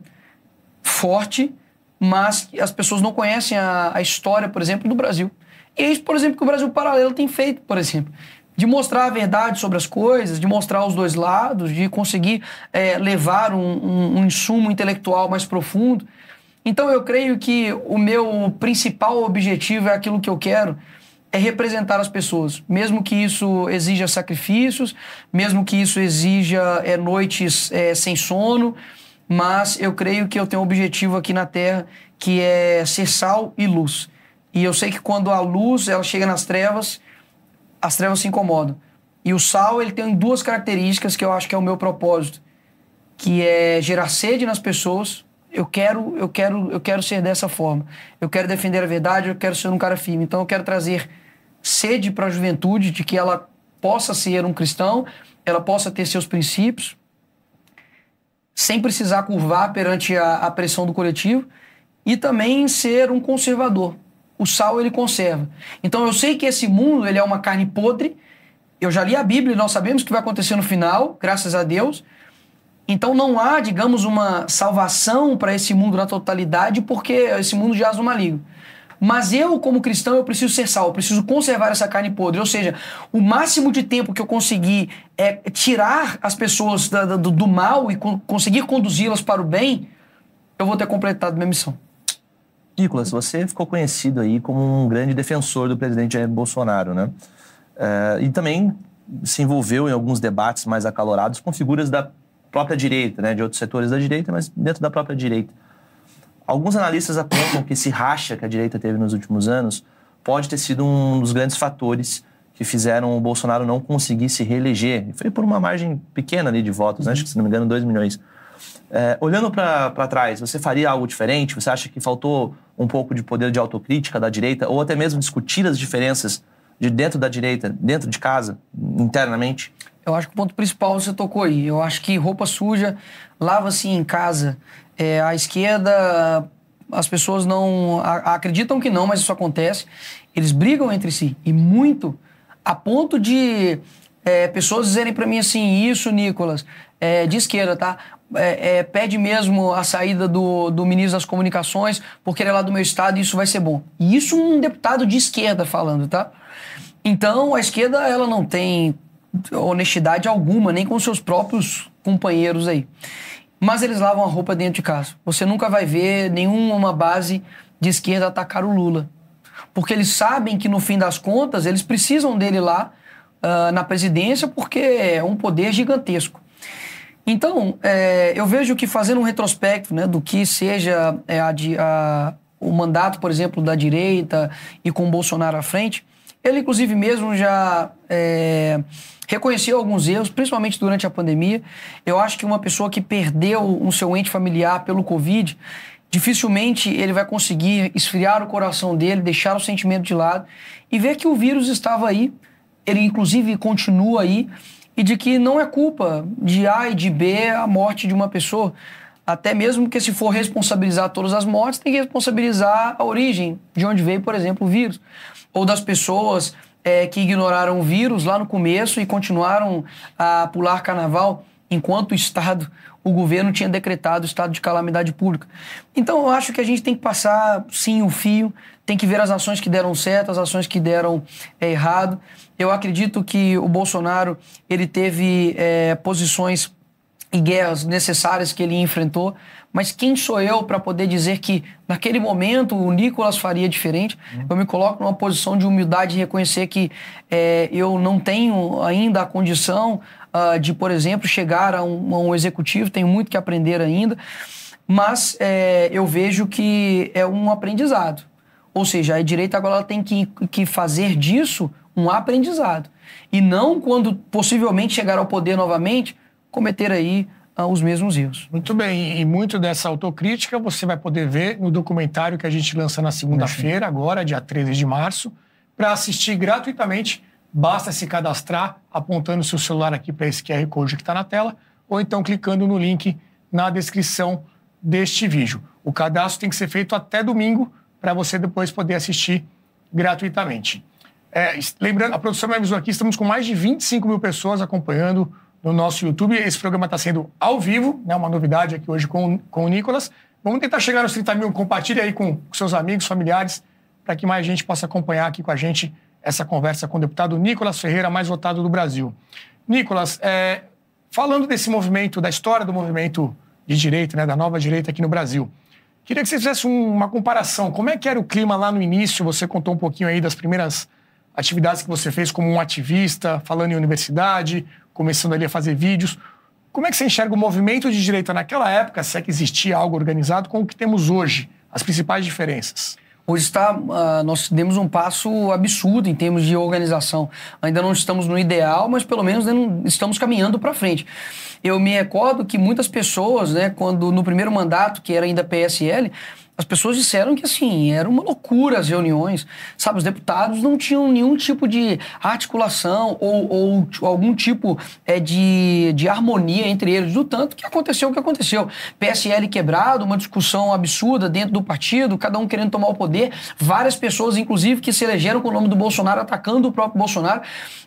forte, mas as pessoas não conhecem a, a história, por exemplo, do Brasil. E é isso, por exemplo, que o Brasil Paralelo tem feito, por exemplo. De mostrar a verdade sobre as coisas, de mostrar os dois lados, de conseguir é, levar um, um, um insumo intelectual mais profundo. Então eu creio que o meu principal objetivo é aquilo que eu quero, é representar as pessoas, mesmo que isso exija sacrifícios, mesmo que isso exija é, noites é, sem sono, mas eu creio que eu tenho um objetivo aqui na Terra que é ser sal e luz. E eu sei que quando a luz ela chega nas trevas, as trevas se incomodam. E o sal ele tem duas características que eu acho que é o meu propósito, que é gerar sede nas pessoas. Eu quero, eu quero, eu quero ser dessa forma. Eu quero defender a verdade, eu quero ser um cara firme. Então eu quero trazer sede para a juventude de que ela possa ser um cristão, ela possa ter seus princípios, sem precisar curvar perante a, a pressão do coletivo e também ser um conservador. O sal ele conserva. Então eu sei que esse mundo ele é uma carne podre. Eu já li a Bíblia, nós sabemos o que vai acontecer no final, graças a Deus. Então não há, digamos, uma salvação para esse mundo na totalidade, porque esse mundo jaz no maligno. Mas eu, como cristão, eu preciso ser sal, eu preciso conservar essa carne podre. Ou seja, o máximo de tempo que eu conseguir é tirar as pessoas do, do, do mal e conseguir conduzi-las para o bem, eu vou ter completado minha missão. Nicolas, você ficou conhecido aí como um grande defensor do presidente Jair Bolsonaro, né? É, e também se envolveu em alguns debates mais acalorados com figuras da própria direita, né? De outros setores da direita, mas dentro da própria direita. Alguns analistas apontam que esse racha que a direita teve nos últimos anos pode ter sido um dos grandes fatores que fizeram o Bolsonaro não conseguir se reeleger. Foi por uma margem pequena ali de votos, né? acho que, se não me engano, 2 milhões. É, olhando para trás, você faria algo diferente? Você acha que faltou um pouco de poder de autocrítica da direita, ou até mesmo discutir as diferenças de dentro da direita, dentro de casa, internamente? Eu acho que o ponto principal você tocou aí. Eu acho que roupa suja lava-se em casa. É, a esquerda, as pessoas não a, acreditam que não, mas isso acontece. Eles brigam entre si e muito, a ponto de é, pessoas dizerem para mim assim: Isso, Nicolas, é, de esquerda, tá? É, é, pede mesmo a saída do, do ministro das Comunicações, porque ele é lá do meu estado e isso vai ser bom. E isso um deputado de esquerda falando, tá? Então, a esquerda, ela não tem honestidade alguma, nem com seus próprios companheiros aí. Mas eles lavam a roupa dentro de casa. Você nunca vai ver nenhuma base de esquerda atacar o Lula. Porque eles sabem que, no fim das contas, eles precisam dele lá uh, na presidência, porque é um poder gigantesco. Então, é, eu vejo que fazendo um retrospecto né, do que seja é, a, a, o mandato, por exemplo, da direita e com o Bolsonaro à frente, ele, inclusive, mesmo já é, reconheceu alguns erros, principalmente durante a pandemia. Eu acho que uma pessoa que perdeu um seu ente familiar pelo Covid, dificilmente ele vai conseguir esfriar o coração dele, deixar o sentimento de lado e ver que o vírus estava aí. Ele, inclusive, continua aí e de que não é culpa de A e de B a morte de uma pessoa. Até mesmo que se for responsabilizar todas as mortes, tem que responsabilizar a origem, de onde veio, por exemplo, o vírus. Ou das pessoas é, que ignoraram o vírus lá no começo e continuaram a pular carnaval enquanto o Estado, o governo tinha decretado o estado de calamidade pública. Então eu acho que a gente tem que passar, sim, o fio, tem que ver as ações que deram certo, as ações que deram é, errado. Eu acredito que o Bolsonaro ele teve é, posições e guerras necessárias que ele enfrentou, mas quem sou eu para poder dizer que naquele momento o Nicolas faria diferente? Uhum. Eu me coloco numa posição de humildade e reconhecer que é, eu não tenho ainda a condição uh, de, por exemplo, chegar a um, a um, executivo, tenho muito que aprender ainda, mas é, eu vejo que é um aprendizado. Ou seja, a direita agora tem que, que fazer disso um aprendizado. E não, quando possivelmente chegar ao poder novamente, cometer aí uh, os mesmos erros. Muito bem, e muito dessa autocrítica você vai poder ver no documentário que a gente lança na segunda-feira, agora, dia 13 de março, para assistir gratuitamente. Basta se cadastrar apontando seu celular aqui para esse QR Code que está na tela, ou então clicando no link na descrição deste vídeo. O cadastro tem que ser feito até domingo para você depois poder assistir gratuitamente. É, lembrando, a produção me avisou aqui, estamos com mais de 25 mil pessoas acompanhando no nosso YouTube. Esse programa está sendo ao vivo, né, uma novidade aqui hoje com, com o Nicolas. Vamos tentar chegar nos 30 mil. Compartilhe aí com, com seus amigos, familiares, para que mais gente possa acompanhar aqui com a gente essa conversa com o deputado Nicolas Ferreira, mais votado do Brasil. Nicolas, é, falando desse movimento, da história do movimento de direita, né, da nova direita aqui no Brasil, queria que você fizesse um, uma comparação. Como é que era o clima lá no início? Você contou um pouquinho aí das primeiras atividades que você fez como um ativista, falando em universidade, começando ali a fazer vídeos. Como é que você enxerga o movimento de direita naquela época, se é que existia algo organizado, com o que temos hoje? As principais diferenças? Hoje está, uh, nós demos um passo absurdo em termos de organização. Ainda não estamos no ideal, mas pelo menos estamos caminhando para frente. Eu me recordo que muitas pessoas, né, quando no primeiro mandato, que era ainda PSL, as pessoas disseram que, assim, era uma loucura as reuniões, sabe? Os deputados não tinham nenhum tipo de articulação ou, ou algum tipo é, de, de harmonia entre eles, do tanto que aconteceu o que aconteceu. PSL quebrado, uma discussão absurda dentro do partido, cada um querendo tomar o poder, várias pessoas, inclusive, que se elegeram com o nome do Bolsonaro, atacando o próprio Bolsonaro.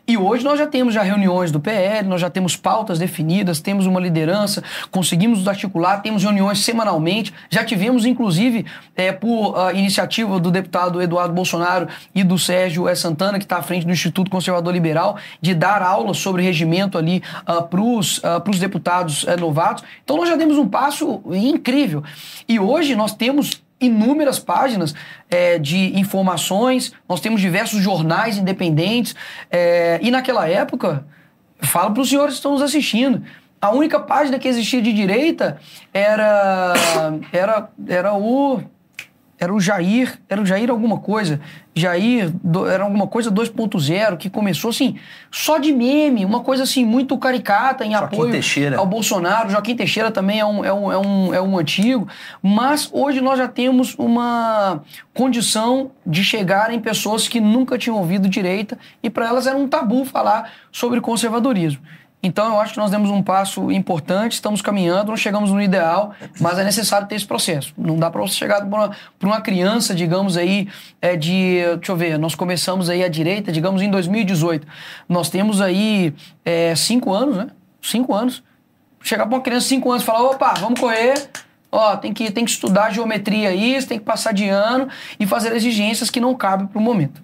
E hoje nós já temos já reuniões do PL, nós já temos pautas definidas, temos uma liderança, conseguimos nos articular, temos reuniões semanalmente, já tivemos, inclusive, inclusive é, por uh, iniciativa do deputado Eduardo Bolsonaro e do Sérgio. Santana, que está à frente do Instituto Conservador Liberal, de dar aulas sobre regimento ali uh, para os uh, deputados uh, novatos. Então nós já demos um passo incrível. E hoje nós temos inúmeras páginas é, de informações, nós temos diversos jornais independentes, é, e naquela época, falo para os senhores que estão nos assistindo, a única página que existia de direita era era era o era o Jair, era o Jair alguma coisa. Jair do, era alguma coisa 2.0 que começou assim, só de meme, uma coisa assim muito caricata em Joaquim apoio Teixeira. ao Bolsonaro. Joaquim Teixeira também é um, é, um, é, um, é um antigo, mas hoje nós já temos uma condição de chegar em pessoas que nunca tinham ouvido direita e para elas era um tabu falar sobre conservadorismo. Então, eu acho que nós demos um passo importante, estamos caminhando, não chegamos no ideal, mas é necessário ter esse processo. Não dá para você chegar para uma, criança, digamos aí, é de. Deixa eu ver, nós começamos aí à direita, digamos, em 2018. Nós temos aí é, cinco anos, né? Cinco anos. Chegar para uma criança de cinco anos e falar: opa, vamos correr, Ó, tem que, tem que estudar geometria aí, tem que passar de ano e fazer exigências que não cabem para o momento.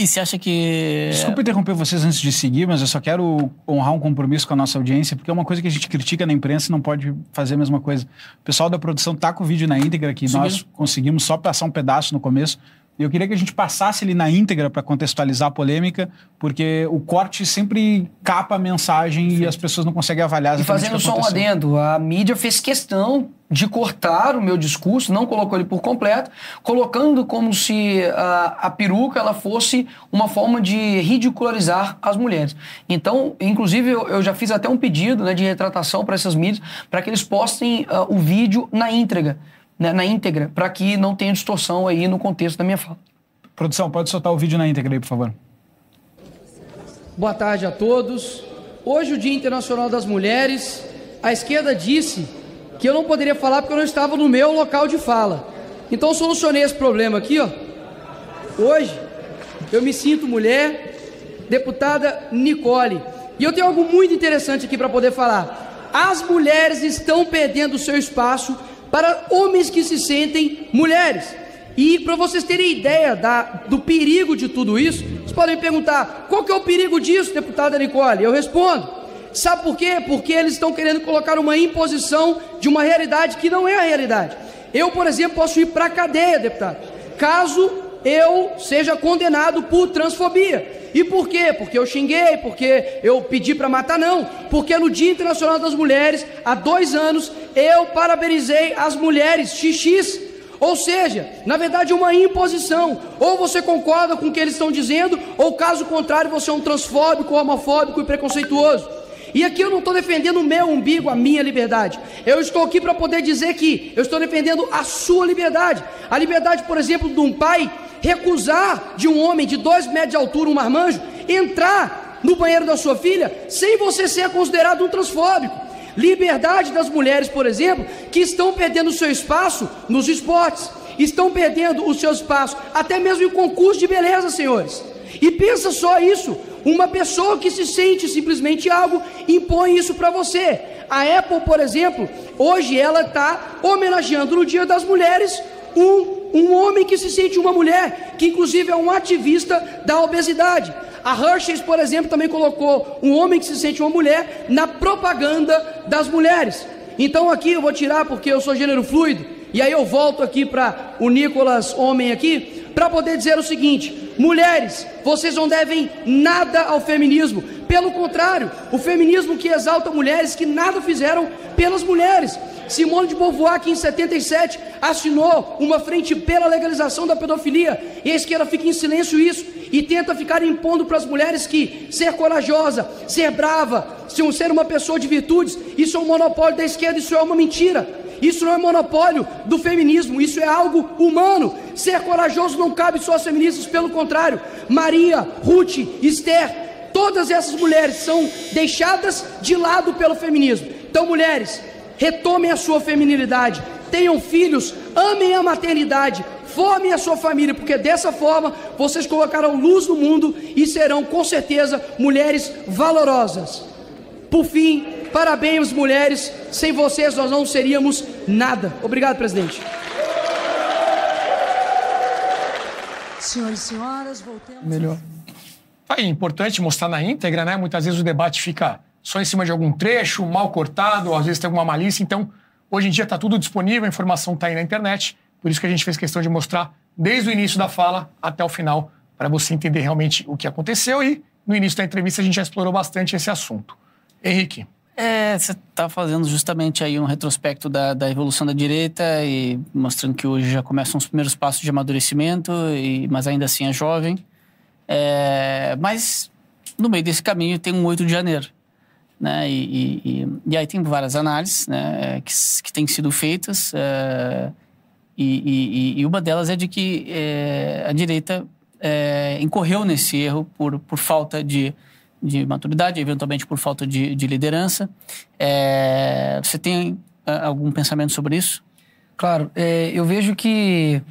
E, você acha que. Desculpa interromper vocês antes de seguir, mas eu só quero honrar um compromisso com a nossa audiência, porque é uma coisa que a gente critica na imprensa e não pode fazer a mesma coisa. O pessoal da produção tá com o vídeo na íntegra, que nós conseguimos só passar um pedaço no começo. Eu queria que a gente passasse ele na íntegra para contextualizar a polêmica, porque o corte sempre capa a mensagem Sim. e as pessoas não conseguem avaliar E fazendo só um adendo, a mídia fez questão de cortar o meu discurso, não colocou ele por completo, colocando como se a, a peruca ela fosse uma forma de ridicularizar as mulheres. Então, inclusive, eu, eu já fiz até um pedido né, de retratação para essas mídias, para que eles postem uh, o vídeo na íntegra né, na íntegra, para que não tenha distorção aí no contexto da minha fala. Produção, pode soltar o vídeo na íntegra aí, por favor. Boa tarde a todos. Hoje, o Dia Internacional das Mulheres, a esquerda disse que eu não poderia falar porque eu não estava no meu local de fala. Então, solucionei esse problema aqui, ó. Hoje, eu me sinto mulher, deputada Nicole. E eu tenho algo muito interessante aqui para poder falar. As mulheres estão perdendo seu espaço para homens que se sentem mulheres. E para vocês terem ideia da, do perigo de tudo isso, vocês podem me perguntar: qual que é o perigo disso, deputada Nicole? Eu respondo: sabe por quê? Porque eles estão querendo colocar uma imposição de uma realidade que não é a realidade. Eu, por exemplo, posso ir para a cadeia, deputado, caso eu seja condenado por transfobia. E por quê? Porque eu xinguei, porque eu pedi para matar? Não. Porque no Dia Internacional das Mulheres, há dois anos, eu parabenizei as mulheres XX. Ou seja, na verdade, uma imposição. Ou você concorda com o que eles estão dizendo, ou caso contrário, você é um transfóbico, homofóbico e preconceituoso. E aqui eu não estou defendendo o meu umbigo, a minha liberdade. Eu estou aqui para poder dizer que eu estou defendendo a sua liberdade. A liberdade, por exemplo, de um pai recusar de um homem de dois metros de altura, um marmanjo, entrar no banheiro da sua filha sem você ser considerado um transfóbico. Liberdade das mulheres, por exemplo, que estão perdendo o seu espaço nos esportes, estão perdendo o seu espaço até mesmo em concurso de beleza, senhores. E pensa só isso: uma pessoa que se sente simplesmente algo impõe isso para você. A Apple, por exemplo, hoje ela está homenageando no Dia das Mulheres um um homem que se sente uma mulher, que inclusive é um ativista da obesidade. A Hershey's, por exemplo, também colocou um homem que se sente uma mulher na propaganda das mulheres. Então aqui eu vou tirar porque eu sou gênero fluido, e aí eu volto aqui para o Nicolas homem aqui, para poder dizer o seguinte: mulheres, vocês não devem nada ao feminismo. Pelo contrário, o feminismo que exalta mulheres que nada fizeram pelas mulheres. Simone de Beauvoir, que em 77 assinou uma frente pela legalização da pedofilia, e a esquerda fica em silêncio isso e tenta ficar impondo para as mulheres que ser corajosa, ser brava, ser uma pessoa de virtudes, isso é um monopólio da esquerda, isso é uma mentira. Isso não é monopólio do feminismo, isso é algo humano. Ser corajoso não cabe só às feministas, pelo contrário. Maria, Ruth, Esther, todas essas mulheres são deixadas de lado pelo feminismo. Então, mulheres, retomem a sua feminilidade, tenham filhos, amem a maternidade, formem a sua família, porque dessa forma vocês colocarão luz no mundo e serão com certeza mulheres valorosas. Por fim, parabéns mulheres, sem vocês nós não seríamos nada. Obrigado, presidente. Senhoras e senhoras, voltemos. Melhor. É importante mostrar na íntegra, né? Muitas vezes o debate fica só em cima de algum trecho, mal cortado, ou às vezes tem alguma malícia. Então, hoje em dia está tudo disponível, a informação está aí na internet. Por isso que a gente fez questão de mostrar desde o início da fala até o final, para você entender realmente o que aconteceu. E no início da entrevista a gente já explorou bastante esse assunto. Henrique. É, você está fazendo justamente aí um retrospecto da, da evolução da direita e mostrando que hoje já começam os primeiros passos de amadurecimento, e, mas ainda assim é jovem. É, mas no meio desse caminho tem um 8 de janeiro. Né? E, e, e aí tem várias análises né, que, que têm sido feitas. É, e, e, uma delas é de que é, a direita é, incorreu nesse erro por, por falta de de maturidade, eventualmente por falta de, de liderança. É, você tem ah, algum pensamento sobre isso? Claro, é, eu vejo que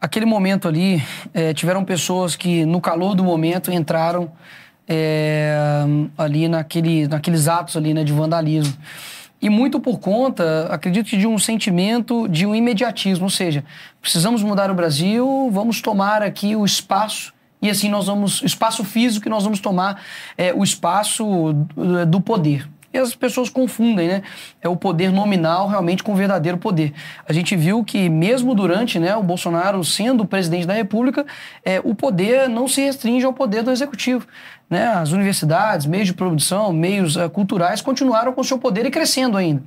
aquele momento ali é, tiveram pessoas que no calor do momento entraram é, ali naquele, naqueles atos ali né, de vandalismo e muito por conta, acredito que de um sentimento de um imediatismo, ou seja, precisamos mudar o Brasil, vamos tomar aqui o espaço e assim nós vamos, espaço físico que nós vamos tomar é, o espaço do poder. E as pessoas confundem, né? É o poder nominal realmente com o verdadeiro poder. A gente viu que mesmo durante né, o Bolsonaro sendo presidente da República, é, o poder não se restringe ao poder do executivo né, as universidades, meios de produção, meios uh, culturais continuaram com seu poder e crescendo ainda.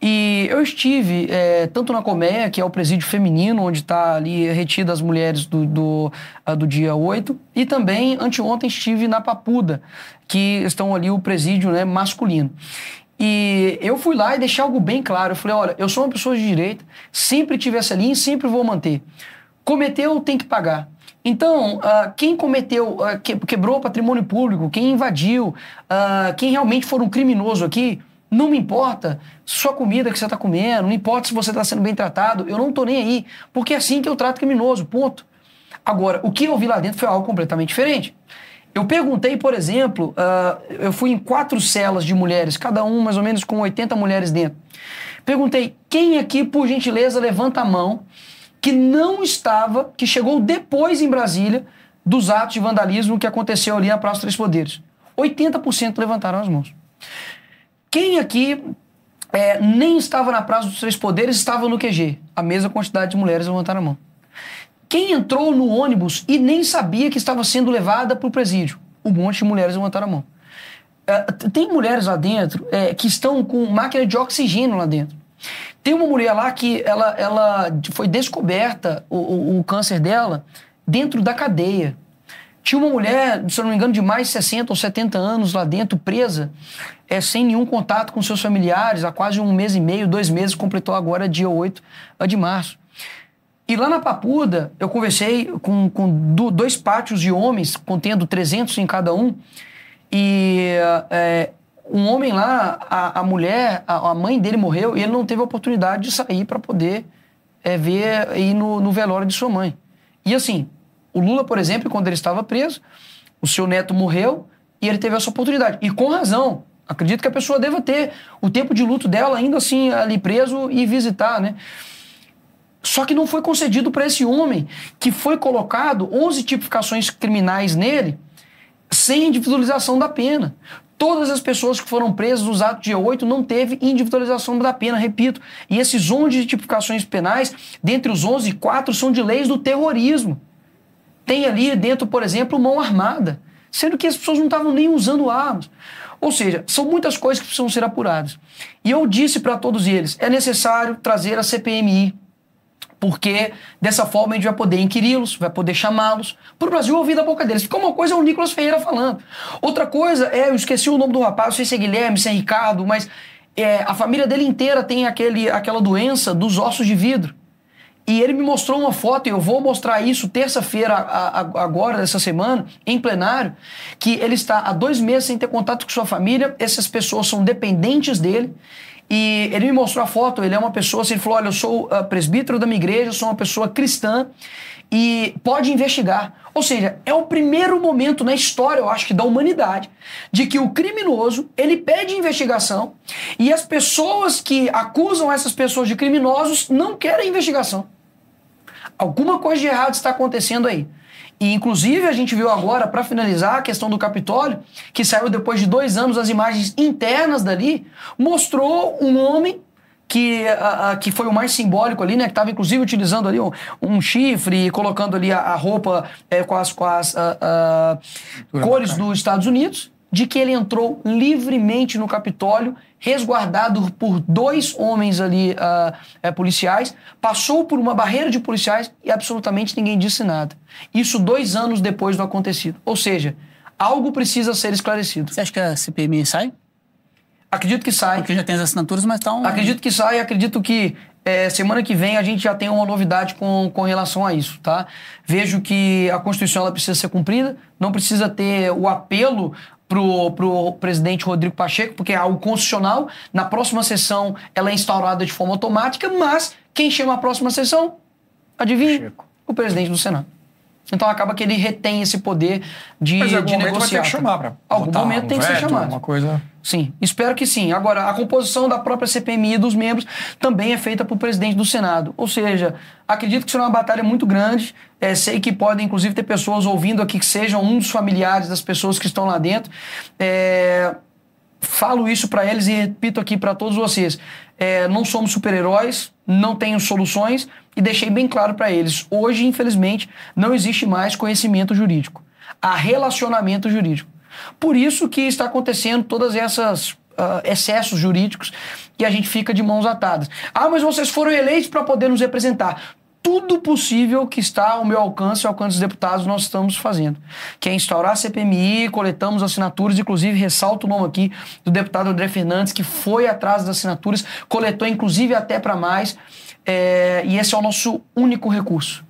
E eu estive é, tanto na Colmeia, que é o presídio feminino, onde está ali retida as mulheres do, do, uh, do dia 8, e também anteontem estive na Papuda, que estão ali o presídio né, masculino. E eu fui lá e deixei algo bem claro. Eu falei: olha, eu sou uma pessoa de direita, sempre tive essa linha e sempre vou manter. Cometeu, tem que pagar. Então, uh, quem cometeu, uh, que, quebrou o patrimônio público, quem invadiu, uh, quem realmente for um criminoso aqui, não me importa sua comida que você está comendo, não importa se você está sendo bem tratado, eu não estou nem aí, porque é assim que eu trato criminoso, ponto. Agora, o que eu vi lá dentro foi algo completamente diferente. Eu perguntei, por exemplo, eu fui em quatro celas de mulheres, cada um mais ou menos com 80 mulheres dentro. Perguntei, quem aqui, por gentileza, levanta a mão que não estava, que chegou depois em Brasília dos atos de vandalismo que aconteceu ali na Praça Três Poderes. 80% levantaram as mãos. Quem aqui é, nem estava na Praça dos Três Poderes estava no QG? A mesma quantidade de mulheres levantaram a mão. Quem entrou no ônibus e nem sabia que estava sendo levada para o presídio? Um monte de mulheres levantaram a mão. É, tem mulheres lá dentro é, que estão com máquina de oxigênio lá dentro. Tem uma mulher lá que ela, ela foi descoberta o, o, o câncer dela dentro da cadeia. Tinha uma mulher, se eu não me engano, de mais de 60 ou 70 anos lá dentro, presa, é, sem nenhum contato com seus familiares, há quase um mês e meio, dois meses, completou agora dia 8 de março. E lá na Papuda, eu conversei com, com dois pátios de homens, contendo 300 em cada um, e é, um homem lá, a, a mulher, a, a, mãe dele morreu e ele não teve a oportunidade de sair para poder é, ver ir no, no velório de sua mãe. E assim, o Lula, por exemplo, quando ele estava preso, o seu neto morreu e ele teve essa oportunidade. E com razão. Acredito que a pessoa deva ter o tempo de luto dela ainda assim ali preso e visitar, né? Só que não foi concedido para esse homem que foi colocado 11 tipificações criminais nele sem individualização da pena. Todas as pessoas que foram presas nos atos de 8 não teve individualização da pena, repito. E esses 11 tipificações penais, dentre os 11, quatro são de leis do terrorismo. tem ali dentro, por exemplo, mão armada, sendo que as pessoas não estavam nem usando armas. Ou seja, são muitas coisas que precisam ser apuradas. E eu disse para todos eles: é necessário trazer a CPMI, porque dessa forma a gente vai poder inquiri-los, vai poder chamá-los, para o Brasil ouvir da boca deles. Porque uma coisa é o Nicolas Ferreira falando, outra coisa é, eu esqueci o nome do rapaz, não sei se é Guilherme, se é Ricardo, mas é, a família dele inteira tem aquele, aquela doença dos ossos de vidro. E ele me mostrou uma foto, e eu vou mostrar isso terça-feira, agora, dessa semana, em plenário, que ele está há dois meses sem ter contato com sua família, essas pessoas são dependentes dele. E ele me mostrou a foto, ele é uma pessoa, assim, ele falou: Olha, eu sou uh, presbítero da minha igreja, sou uma pessoa cristã e pode investigar. Ou seja, é o primeiro momento na história, eu acho que da humanidade, de que o criminoso, ele pede investigação e as pessoas que acusam essas pessoas de criminosos não querem investigação. Alguma coisa de errado está acontecendo aí. E, inclusive, a gente viu agora, para finalizar, a questão do Capitólio, que saiu depois de dois anos as imagens internas dali, mostrou um homem que, a, a, que foi o mais simbólico ali, né? Que estava inclusive utilizando ali um, um chifre e colocando ali a, a roupa é, com as, com as cores dos Estados Unidos, de que ele entrou livremente no Capitólio resguardado por dois homens ali uh, é, policiais, passou por uma barreira de policiais e absolutamente ninguém disse nada. Isso dois anos depois do acontecido. Ou seja, algo precisa ser esclarecido. Você acha que a CPMI sai? Acredito que sai. Porque já tem as assinaturas, mas estão. Acredito que sai, acredito que é, semana que vem a gente já tem uma novidade com, com relação a isso, tá? Vejo que a Constituição ela precisa ser cumprida, não precisa ter o apelo pro, pro presidente Rodrigo Pacheco, porque é algo constitucional. Na próxima sessão ela é instaurada de forma automática, mas quem chama a próxima sessão? Adivinha? O presidente do Senado. Então acaba que ele retém esse poder de, Mas, de negociar. Vai ter que chamar pra algum momento um tem que ser chamado. Uma coisa... Sim, espero que sim. Agora, a composição da própria CPMI e dos membros também é feita por presidente do Senado. Ou seja, acredito que será uma batalha muito grande. É, sei que podem, inclusive, ter pessoas ouvindo aqui que sejam um dos familiares das pessoas que estão lá dentro. É, falo isso para eles e repito aqui para todos vocês. É, não somos super-heróis, não tenho soluções e deixei bem claro para eles. Hoje, infelizmente, não existe mais conhecimento jurídico. Há relacionamento jurídico. Por isso que está acontecendo todas essas uh, excessos jurídicos e a gente fica de mãos atadas. Ah, mas vocês foram eleitos para poder nos representar tudo possível que está ao meu alcance ao alcance dos deputados nós estamos fazendo. Que é instaurar a CPMI, coletamos assinaturas, inclusive ressalto o nome aqui do deputado André Fernandes, que foi atrás das assinaturas, coletou inclusive até para mais, é, e esse é o nosso único recurso.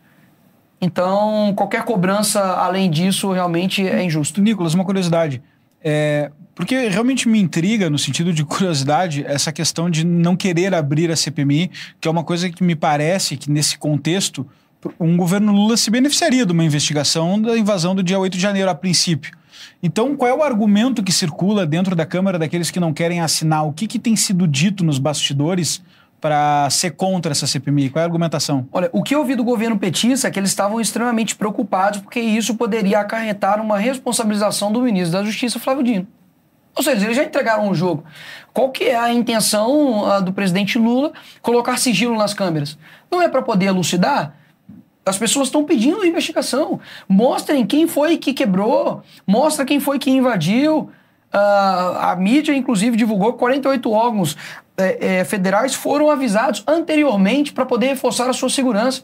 Então, qualquer cobrança além disso realmente é injusto. Nicolas, uma curiosidade. É, porque realmente me intriga, no sentido de [LAUGHS] curiosidade, essa questão de não querer abrir a CPMI, que é uma coisa que me parece que, nesse contexto, um governo Lula se beneficiaria de uma investigação da invasão do dia 8 de janeiro, a princípio. Então, qual é o argumento que circula dentro da Câmara daqueles que não querem assinar? O que, que tem sido dito nos bastidores para ser contra essa CPMI? Qual é a argumentação? Olha, o que eu ouvi do governo petista é que eles estavam extremamente preocupados porque isso poderia acarretar uma responsabilização do ministro da Justiça, Flávio Dino. Ou seja, eles já entregaram o jogo. Qual que é a intenção uh, do presidente Lula colocar sigilo nas câmeras? Não é para poder elucidar? As pessoas estão pedindo investigação. Mostrem quem foi que quebrou, mostra quem foi que invadiu. Uh, a mídia, inclusive, divulgou que 48 órgãos é, é, federais foram avisados anteriormente para poder reforçar a sua segurança.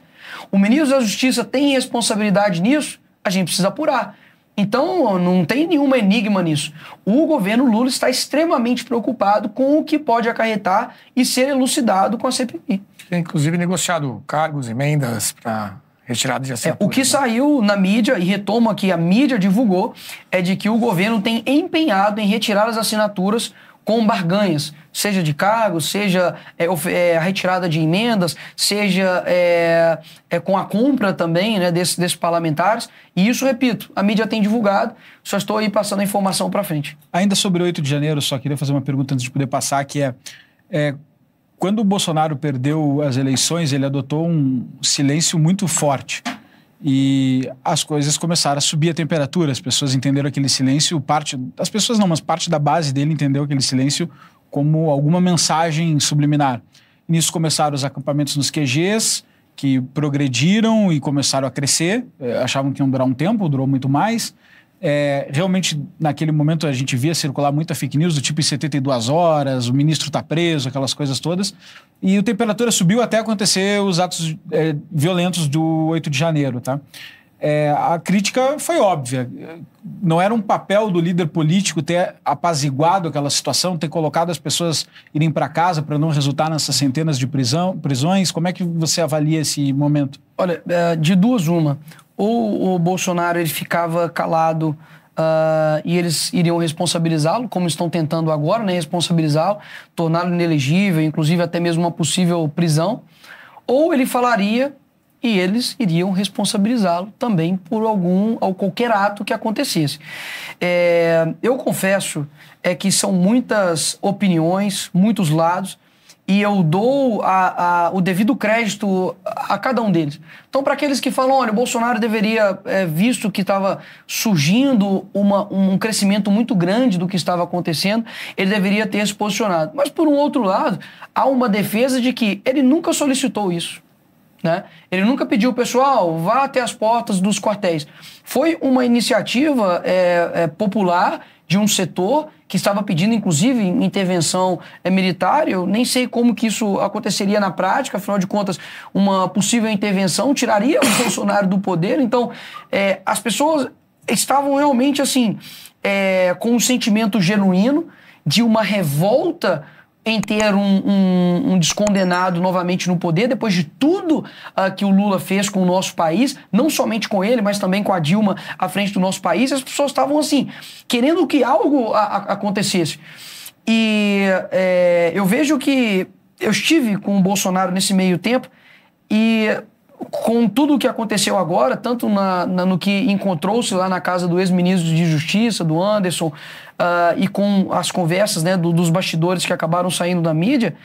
O ministro da Justiça tem responsabilidade nisso? A gente precisa apurar. Então, não tem nenhum enigma nisso. O governo Lula está extremamente preocupado com o que pode acarretar e ser elucidado com a CPI. Tem, inclusive, negociado cargos, emendas para retirada de assinaturas. É, o que né? saiu na mídia, e retomo aqui, a mídia divulgou, é de que o governo tem empenhado em retirar as assinaturas com barganhas, seja de cargos, seja é, é, a retirada de emendas, seja é, é, com a compra também né, desses, desses parlamentares. E isso, repito, a mídia tem divulgado, só estou aí passando a informação para frente. Ainda sobre o 8 de janeiro, só queria fazer uma pergunta antes de poder passar, que é, é quando o Bolsonaro perdeu as eleições, ele adotou um silêncio muito forte e as coisas começaram a subir a temperatura. As pessoas entenderam aquele silêncio, parte as pessoas não, mas parte da base dele entendeu aquele silêncio como alguma mensagem subliminar. Nisso começaram os acampamentos nos QGs que progrediram e começaram a crescer, é, achavam que iam durar um tempo, durou muito mais. É, realmente, naquele momento, a gente via circular muita fake news do tipo em 72 horas, o ministro está preso, aquelas coisas todas. E a temperatura subiu até acontecer os atos é, violentos do 8 de janeiro, tá? É, a crítica foi óbvia. Não era um papel do líder político ter apaziguado aquela situação, ter colocado as pessoas irem para casa para não resultar nessas centenas de prisão, prisões. Como é que você avalia esse momento? Olha, é, de duas uma. Ou o Bolsonaro ele ficava calado uh, e eles iriam responsabilizá-lo, como estão tentando agora, né, responsabilizá-lo, torná-lo inelegível, inclusive até mesmo uma possível prisão. Ou ele falaria e eles iriam responsabilizá-lo também por algum ou qualquer ato que acontecesse. É, eu confesso é que são muitas opiniões, muitos lados e eu dou a, a, o devido crédito a cada um deles. Então, para aqueles que falam, olha, o Bolsonaro deveria, é, visto que estava surgindo uma, um crescimento muito grande do que estava acontecendo, ele deveria ter se posicionado. Mas, por um outro lado, há uma defesa de que ele nunca solicitou isso. Né? Ele nunca pediu, pessoal, vá até as portas dos quartéis. Foi uma iniciativa é, é, popular de um setor que estava pedindo, inclusive, intervenção é, militar. Eu nem sei como que isso aconteceria na prática, afinal de contas, uma possível intervenção tiraria o Bolsonaro do poder. Então, é, as pessoas estavam realmente assim, é, com um sentimento genuíno de uma revolta em ter um, um, um, descondenado novamente no poder, depois de tudo uh, que o Lula fez com o nosso país, não somente com ele, mas também com a Dilma à frente do nosso país, as pessoas estavam assim, querendo que algo a, a, acontecesse. E é, eu vejo que eu estive com o Bolsonaro nesse meio tempo e com tudo o que aconteceu agora, tanto na, na no que encontrou-se lá na casa do ex-ministro de Justiça, do Anderson, uh, e com as conversas né, do, dos bastidores que acabaram saindo da mídia,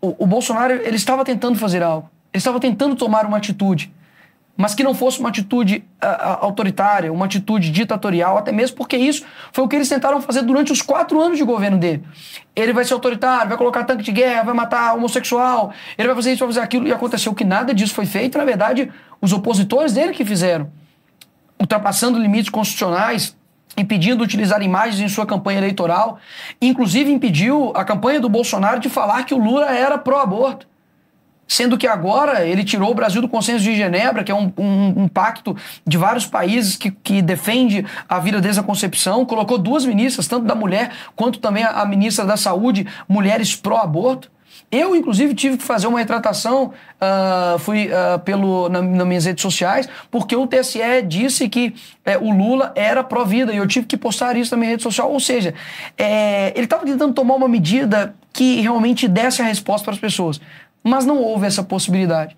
o, o Bolsonaro ele estava tentando fazer algo. Ele estava tentando tomar uma atitude mas que não fosse uma atitude uh, autoritária, uma atitude ditatorial, até mesmo porque isso foi o que eles tentaram fazer durante os quatro anos de governo dele. Ele vai ser autoritário, vai colocar tanque de guerra, vai matar homossexual, ele vai fazer isso, vai fazer aquilo, e aconteceu que nada disso foi feito, na verdade, os opositores dele que fizeram, ultrapassando limites constitucionais, impedindo utilizar imagens em sua campanha eleitoral, inclusive impediu a campanha do Bolsonaro de falar que o Lula era pró-aborto. Sendo que agora ele tirou o Brasil do Consenso de Genebra, que é um, um, um pacto de vários países que, que defende a vida desde a concepção, colocou duas ministras, tanto da mulher quanto também a, a ministra da Saúde, mulheres pró-aborto. Eu, inclusive, tive que fazer uma retratação, uh, fui uh, pelo, na, nas minhas redes sociais, porque o TSE disse que é, o Lula era pró-vida e eu tive que postar isso na minha rede social. Ou seja, é, ele estava tentando tomar uma medida que realmente desse a resposta para as pessoas. Mas não houve essa possibilidade.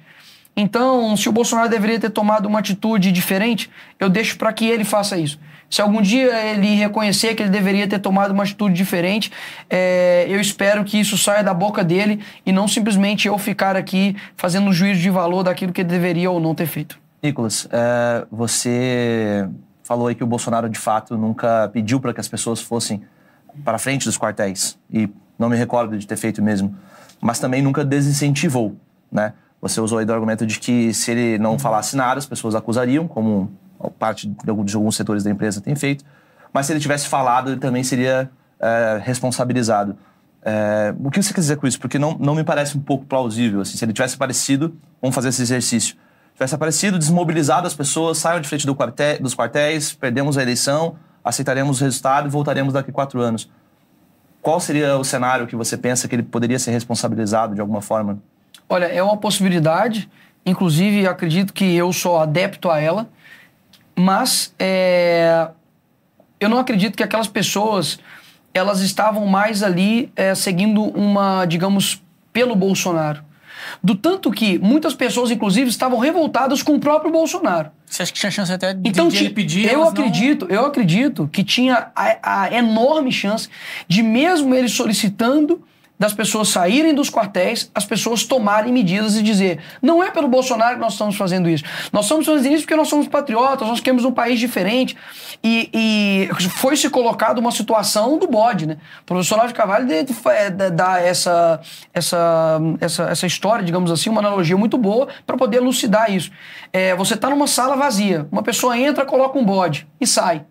Então, se o Bolsonaro deveria ter tomado uma atitude diferente, eu deixo para que ele faça isso. Se algum dia ele reconhecer que ele deveria ter tomado uma atitude diferente, é, eu espero que isso saia da boca dele e não simplesmente eu ficar aqui fazendo um juízo de valor daquilo que ele deveria ou não ter feito. Nicolas, é, você falou aí que o Bolsonaro de fato nunca pediu para que as pessoas fossem para frente dos quartéis e não me recordo de ter feito mesmo mas também nunca desincentivou, né? Você usou aí do argumento de que se ele não falasse nada, as pessoas acusariam, como parte de alguns setores da empresa tem feito, mas se ele tivesse falado, ele também seria é, responsabilizado. É, o que você quer dizer com isso? Porque não, não me parece um pouco plausível. Assim, se ele tivesse aparecido, vamos fazer esse exercício. Tivesse aparecido, desmobilizado as pessoas, saiam de frente do quartel, dos quartéis, perdemos a eleição, aceitaremos o resultado e voltaremos daqui a quatro anos. Qual seria o cenário que você pensa que ele poderia ser responsabilizado de alguma forma? Olha, é uma possibilidade. Inclusive, acredito que eu sou adepto a ela. Mas é, eu não acredito que aquelas pessoas elas estavam mais ali é, seguindo uma, digamos, pelo Bolsonaro. Do tanto que muitas pessoas, inclusive, estavam revoltadas com o próprio Bolsonaro. Você acha que tinha chance até de, então, de ele pedir? Eu acredito, não... eu acredito que tinha a, a, enorme chance de mesmo ele solicitando das pessoas saírem dos quartéis, as pessoas tomarem medidas e dizer: não é pelo Bolsonaro que nós estamos fazendo isso. Nós estamos fazendo isso porque nós somos patriotas, nós queremos um país diferente. E, e foi se colocado uma situação do bode, né? O professor de Carvalho dá essa, essa, essa, essa história, digamos assim, uma analogia muito boa para poder elucidar isso. É, você está numa sala vazia, uma pessoa entra, coloca um bode e sai.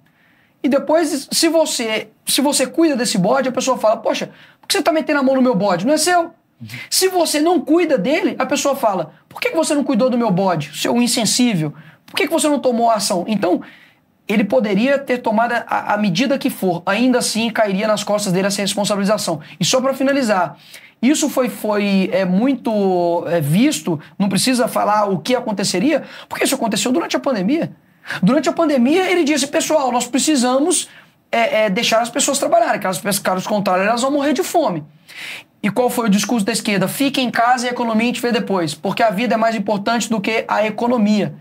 E depois, se você se você cuida desse bode, a pessoa fala: Poxa, que você está metendo a mão no meu bode? Não é seu. Se você não cuida dele, a pessoa fala: Por que você não cuidou do meu bode, seu insensível? Por que você não tomou a ação? Então, ele poderia ter tomado a, a medida que for, ainda assim cairia nas costas dele essa responsabilização. E só para finalizar, isso foi, foi é, muito é, visto, não precisa falar o que aconteceria, porque isso aconteceu durante a pandemia. Durante a pandemia, ele disse: pessoal, nós precisamos é, é, deixar as pessoas trabalharem, caso, caso contrário, elas vão morrer de fome. E qual foi o discurso da esquerda? Fique em casa e a economia a gente vê depois, porque a vida é mais importante do que a economia.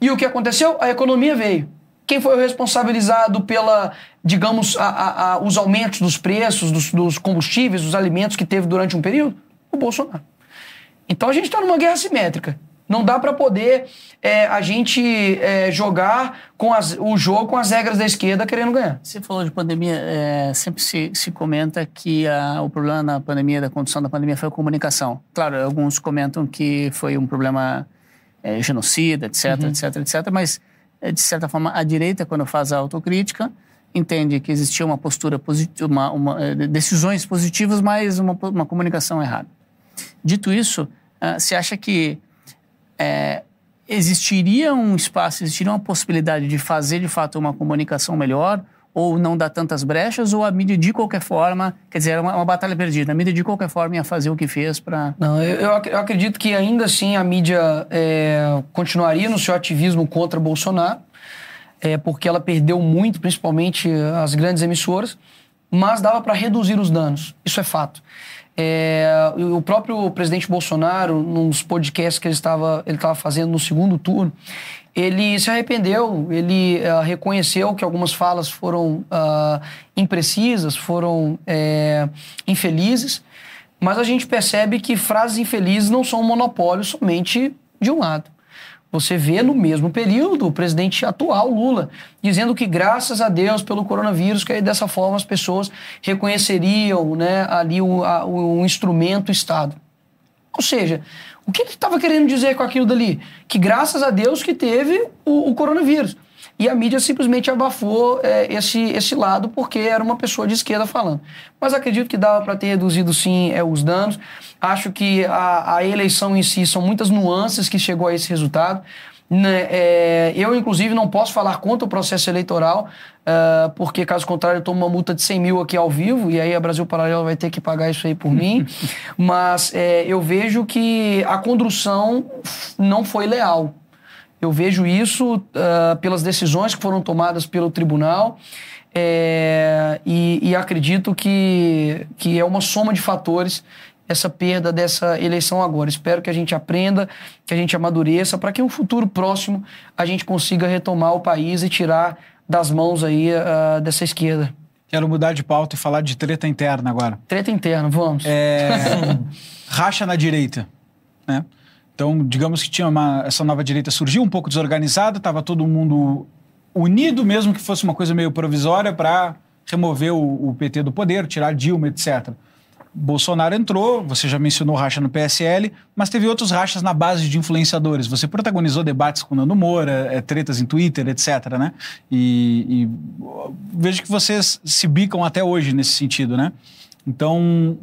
E o que aconteceu? A economia veio. Quem foi o responsabilizado pela, digamos, a, a, a, os aumentos dos preços dos, dos combustíveis, dos alimentos que teve durante um período? O Bolsonaro. Então a gente está numa guerra simétrica. Não dá para poder é, a gente é, jogar com as, o jogo com as regras da esquerda querendo ganhar. Você falou de pandemia, é, sempre se, se comenta que a, o problema na pandemia, da condução da pandemia, foi a comunicação. Claro, alguns comentam que foi um problema é, genocida, etc, uhum. etc, etc, mas, é, de certa forma, a direita, quando faz a autocrítica, entende que existia uma postura positiva, uma, uma, é, decisões positivas, mas uma, uma comunicação errada. Dito isso, uh, você acha que é, existiria um espaço, existiria uma possibilidade de fazer de fato uma comunicação melhor? Ou não dar tantas brechas, ou a mídia de qualquer forma, quer dizer, era uma, uma batalha perdida. A mídia de qualquer forma ia fazer o que fez para. Não, eu, eu, acredito que ainda assim a mídia é, continuaria no seu ativismo contra Bolsonaro, é, porque ela perdeu muito, principalmente as grandes emissoras, mas dava para reduzir os danos. Isso é fato. É, o próprio presidente Bolsonaro, nos podcasts que ele estava, ele estava fazendo no segundo turno, ele se arrependeu, ele uh, reconheceu que algumas falas foram uh, imprecisas, foram é, infelizes, mas a gente percebe que frases infelizes não são um monopólio somente de um lado. Você vê no mesmo período o presidente atual, Lula, dizendo que graças a Deus pelo coronavírus, que aí dessa forma as pessoas reconheceriam né, ali o, a, o instrumento Estado. Ou seja, o que ele estava querendo dizer com aquilo dali? Que graças a Deus que teve o, o coronavírus. E a mídia simplesmente abafou é, esse, esse lado porque era uma pessoa de esquerda falando. Mas acredito que dava para ter reduzido sim é, os danos. Acho que a, a eleição em si são muitas nuances que chegou a esse resultado. Né, é, eu, inclusive, não posso falar contra o processo eleitoral, uh, porque, caso contrário, eu tomo uma multa de 100 mil aqui ao vivo, e aí a Brasil Paralelo vai ter que pagar isso aí por mim. [LAUGHS] Mas é, eu vejo que a condução não foi leal. Eu vejo isso uh, pelas decisões que foram tomadas pelo tribunal é, e, e, acredito que, que é uma soma de fatores essa perda dessa eleição agora. Espero que a gente aprenda, que a gente amadureça, para que no futuro próximo a gente consiga retomar o país e tirar das mãos aí uh, dessa esquerda. Quero mudar de pauta e falar de treta interna agora. Treta interna, vamos. É... [LAUGHS] racha na direita, né? Então, digamos que tinha uma, essa nova direita surgiu um pouco desorganizada, estava todo mundo unido, mesmo que fosse uma coisa meio provisória, para remover o, o, PT do poder, tirar Dilma, etc. Bolsonaro entrou, você já mencionou racha no PSL, mas teve outros rachas na base de influenciadores. Você protagonizou debates com Nando Moura, é, tretas em Twitter, etc. Né? E, e vejo que vocês se bicam até hoje nesse sentido, né? Então,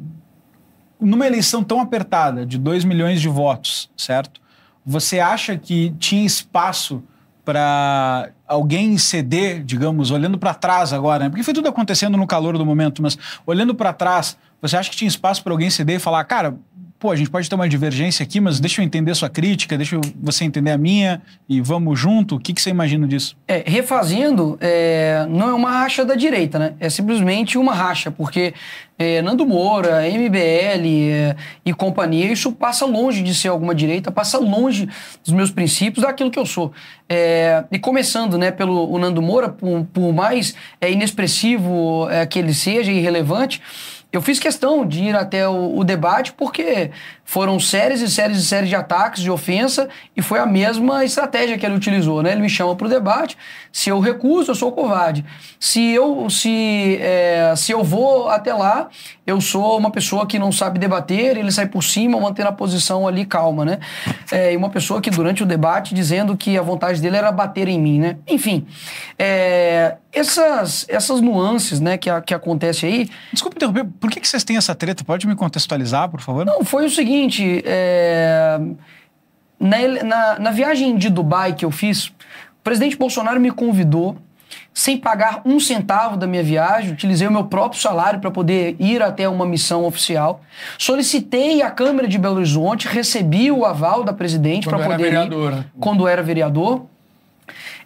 numa eleição tão apertada, de 2 milhões de votos, certo? Você acha que tinha espaço para alguém ceder, digamos, olhando para trás agora, né? porque foi tudo acontecendo no calor do momento, mas olhando para trás, você acha que tinha espaço para alguém ceder e falar, cara, pô, a gente pode ter uma divergência aqui, mas deixa eu entender sua crítica, deixa você entender a minha e vamos junto? O que, que você imagina disso? É, refazendo, é, não é uma racha da direita, né? É simplesmente uma racha, porque é, Nando Moura, MBL é, e companhia, isso passa longe de ser alguma direita, passa longe dos meus princípios, daquilo que eu sou. É, e começando né, pelo Nando Moura, por, por mais é, inexpressivo que ele seja, irrelevante, eu fiz questão de ir até o, o, debate porque foram séries e séries e séries de ataques, de ofensa, e foi a mesma estratégia que ele utilizou, né? Ele me chama para o debate, se eu recuso, eu sou covarde. Se eu, se, é, se eu vou até lá, eu sou uma pessoa que não sabe debater, ele sai por cima, mantendo a posição ali calma, né? É, e uma pessoa que durante o debate dizendo que a vontade dele era bater em mim, né? Enfim, é, essas, essas nuances, né, que, que acontece aí... Desculpa interromper, por que, que vocês têm essa treta? Pode me contextualizar, por favor? Não, foi o seguinte, é, na, na, na viagem de Dubai que eu fiz, o presidente Bolsonaro me convidou sem pagar um centavo da minha viagem, utilizei o meu próprio salário para poder ir até uma missão oficial. Solicitei a Câmara de Belo Horizonte, recebi o aval da presidente para poder vereador. ir quando era vereador.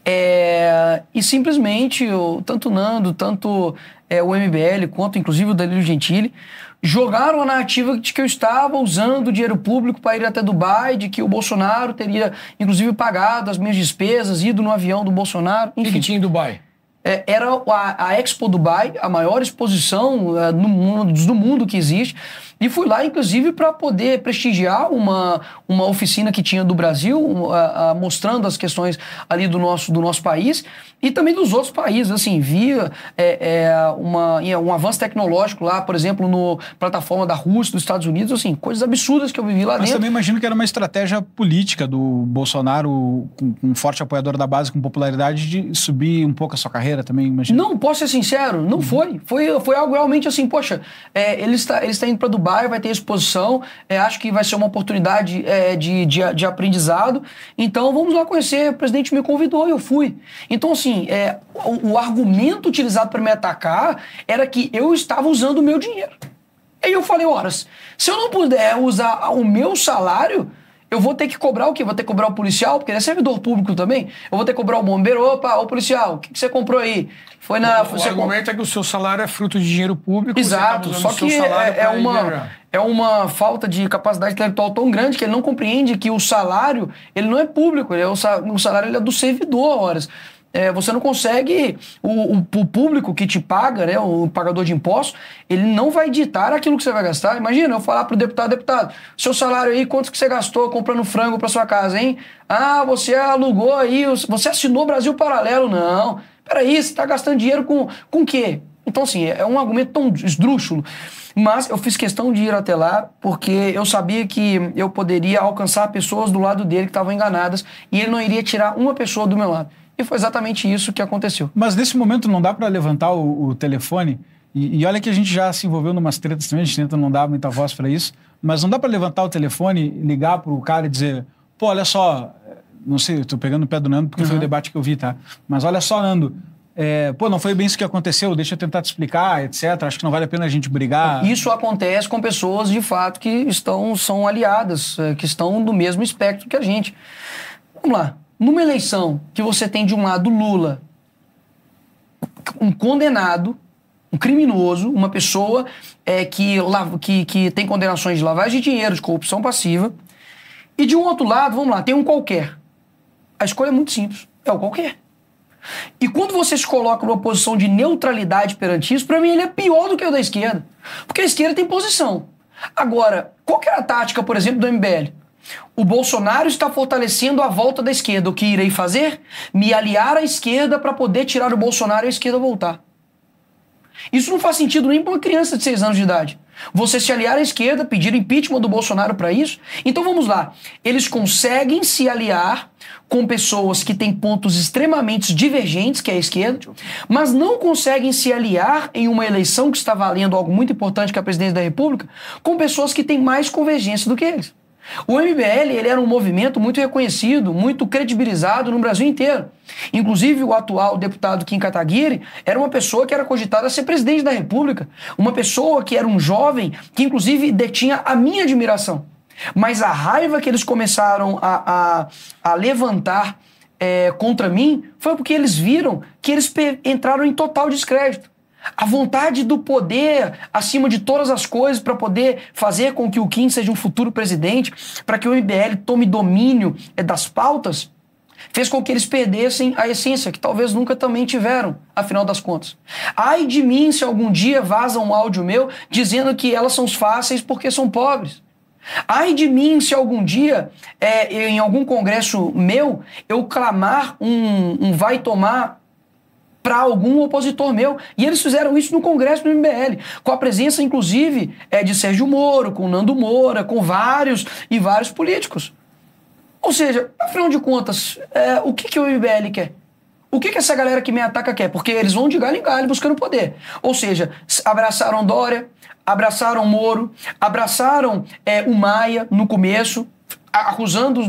É, e simplesmente, eu, tanto o Nando, tanto é, o MBL, quanto inclusive o Danilo Gentili, jogaram a narrativa de que eu estava usando dinheiro público para ir até Dubai, de que o Bolsonaro teria, inclusive, pagado as minhas despesas, ido no avião do Bolsonaro. Enfim. O que tinha em Dubai? é, era a, a, Expo Dubai, a maior exposição é, no mundo, do mundo que existe. E fui lá, inclusive, para poder prestigiar uma, uma oficina que tinha do Brasil, mostrando as questões ali do nosso, do nosso país e também dos outros países. Assim, via é, é, uma, um avanço tecnológico lá, por exemplo, no plataforma da Rússia, dos Estados Unidos, assim, coisas absurdas que eu vivi lá Mas dentro. Mas também imagino que era uma estratégia política do Bolsonaro, com um forte apoiador da base, com popularidade, de subir um pouco a sua carreira também, imagino. Não, posso ser sincero, não uhum. foi. foi. Foi algo realmente assim, poxa, é, ele, está, ele está indo para Dubai Vai ter exposição. É, acho que vai ser uma oportunidade é, de, de, de, aprendizado. Então vamos lá conhecer. O presidente me convidou e eu fui. Então, assim, é, o, o argumento utilizado para me atacar era que eu estava usando o meu dinheiro. Aí eu falei, horas, se eu não puder usar o meu salário, eu vou ter que cobrar o quê? Vou ter que cobrar o policial, porque ele é servidor público também. Eu vou ter que cobrar o bombeiro. Opa, o policial, o que, que você comprou aí? Foi na. O, você o argumento é que o seu salário é fruto de dinheiro público. Tá Exato, só que é, é uma, é uma falta de capacidade intelectual tão grande que ele não compreende que o salário ele não é público, ele é o, o salário ele é do servidor, horas é, você não consegue. O, o, o, público que te paga, né, o pagador de impostos, ele não vai ditar aquilo que você vai gastar. Imagina, eu falar pro deputado, deputado, seu salário aí, quanto que você gastou comprando frango para sua casa, hein? Ah, você alugou aí, você assinou Brasil Paralelo. Não. Peraí, você está gastando dinheiro com, o quê? Então, assim, é um argumento tão esdrúxulo. Mas eu fiz questão de ir até lá porque eu sabia que eu poderia alcançar pessoas do lado dele que estavam enganadas e ele não iria tirar uma pessoa do meu lado. E foi exatamente isso que aconteceu. Mas nesse momento não dá para levantar o, o telefone. E, e, olha que a gente já se envolveu numas tretas também, a gente tenta não dar muita voz para isso. Mas não dá para levantar o telefone, ligar para o cara e dizer: pô, olha só, não sei, estou pegando o pé do Nando porque uhum. foi o debate que eu vi, tá? Mas olha só, Nando, é, pô, não foi bem isso que aconteceu, deixa eu tentar te explicar, etc. Acho que não vale a pena a gente brigar. Isso acontece com pessoas, de fato, que estão, são aliadas, é, que estão do mesmo espectro que a gente. Vamos lá. Numa eleição que você tem de um lado Lula, um condenado, um criminoso, uma pessoa é, que, que, que tem condenações de lavagem de dinheiro, de corrupção passiva, e de um outro lado, vamos lá, tem um qualquer. A escolha é muito simples, é o qualquer. E quando você se coloca numa posição de neutralidade perante isso, para mim ele é pior do que o da esquerda. Porque a esquerda tem posição. Agora, qual que é a tática, por exemplo, do MBL? O Bolsonaro está fortalecendo a volta da esquerda. O que irei fazer? Me aliar à esquerda para poder tirar o Bolsonaro e a esquerda voltar. Isso não faz sentido nem para uma criança de 6 anos de idade. Você se aliar à esquerda, pedir impeachment do Bolsonaro para isso? Então vamos lá. Eles conseguem se aliar com pessoas que têm pontos extremamente divergentes, que é a esquerda, mas não conseguem se aliar em uma eleição que está valendo algo muito importante, que é a presidência da República, com pessoas que têm mais convergência do que eles. O MBL ele era um movimento muito reconhecido, muito credibilizado no Brasil inteiro. Inclusive, o atual deputado Kim Kataguiri era uma pessoa que era cogitada a ser presidente da República. Uma pessoa que era um jovem que, inclusive, detinha a minha admiração. Mas a raiva que eles começaram a, a, a levantar é, contra mim foi porque eles viram que eles entraram em total descrédito. A vontade do poder acima de todas as coisas para poder fazer com que o Kim seja um futuro presidente, para que o MBL tome domínio é, das pautas, fez com que eles perdessem a essência, que talvez nunca também tiveram, afinal das contas. Ai de mim se algum dia vaza um áudio meu dizendo que elas são fáceis porque são pobres. Ai de mim se algum dia, é, em algum congresso meu, eu clamar um, um vai tomar para algum opositor meu. E eles fizeram isso no Congresso do MBL, com a presença, inclusive, é, de Sérgio Moro, com Nando Moura, com vários e vários políticos. Ou seja, afinal de contas, é, o que, que o MBL quer? O que, que essa galera que me ataca quer? Porque eles vão de galho em galho buscando poder. Ou seja, abraçaram Dória, abraçaram Moro, abraçaram é, o Maia no começo, acusando,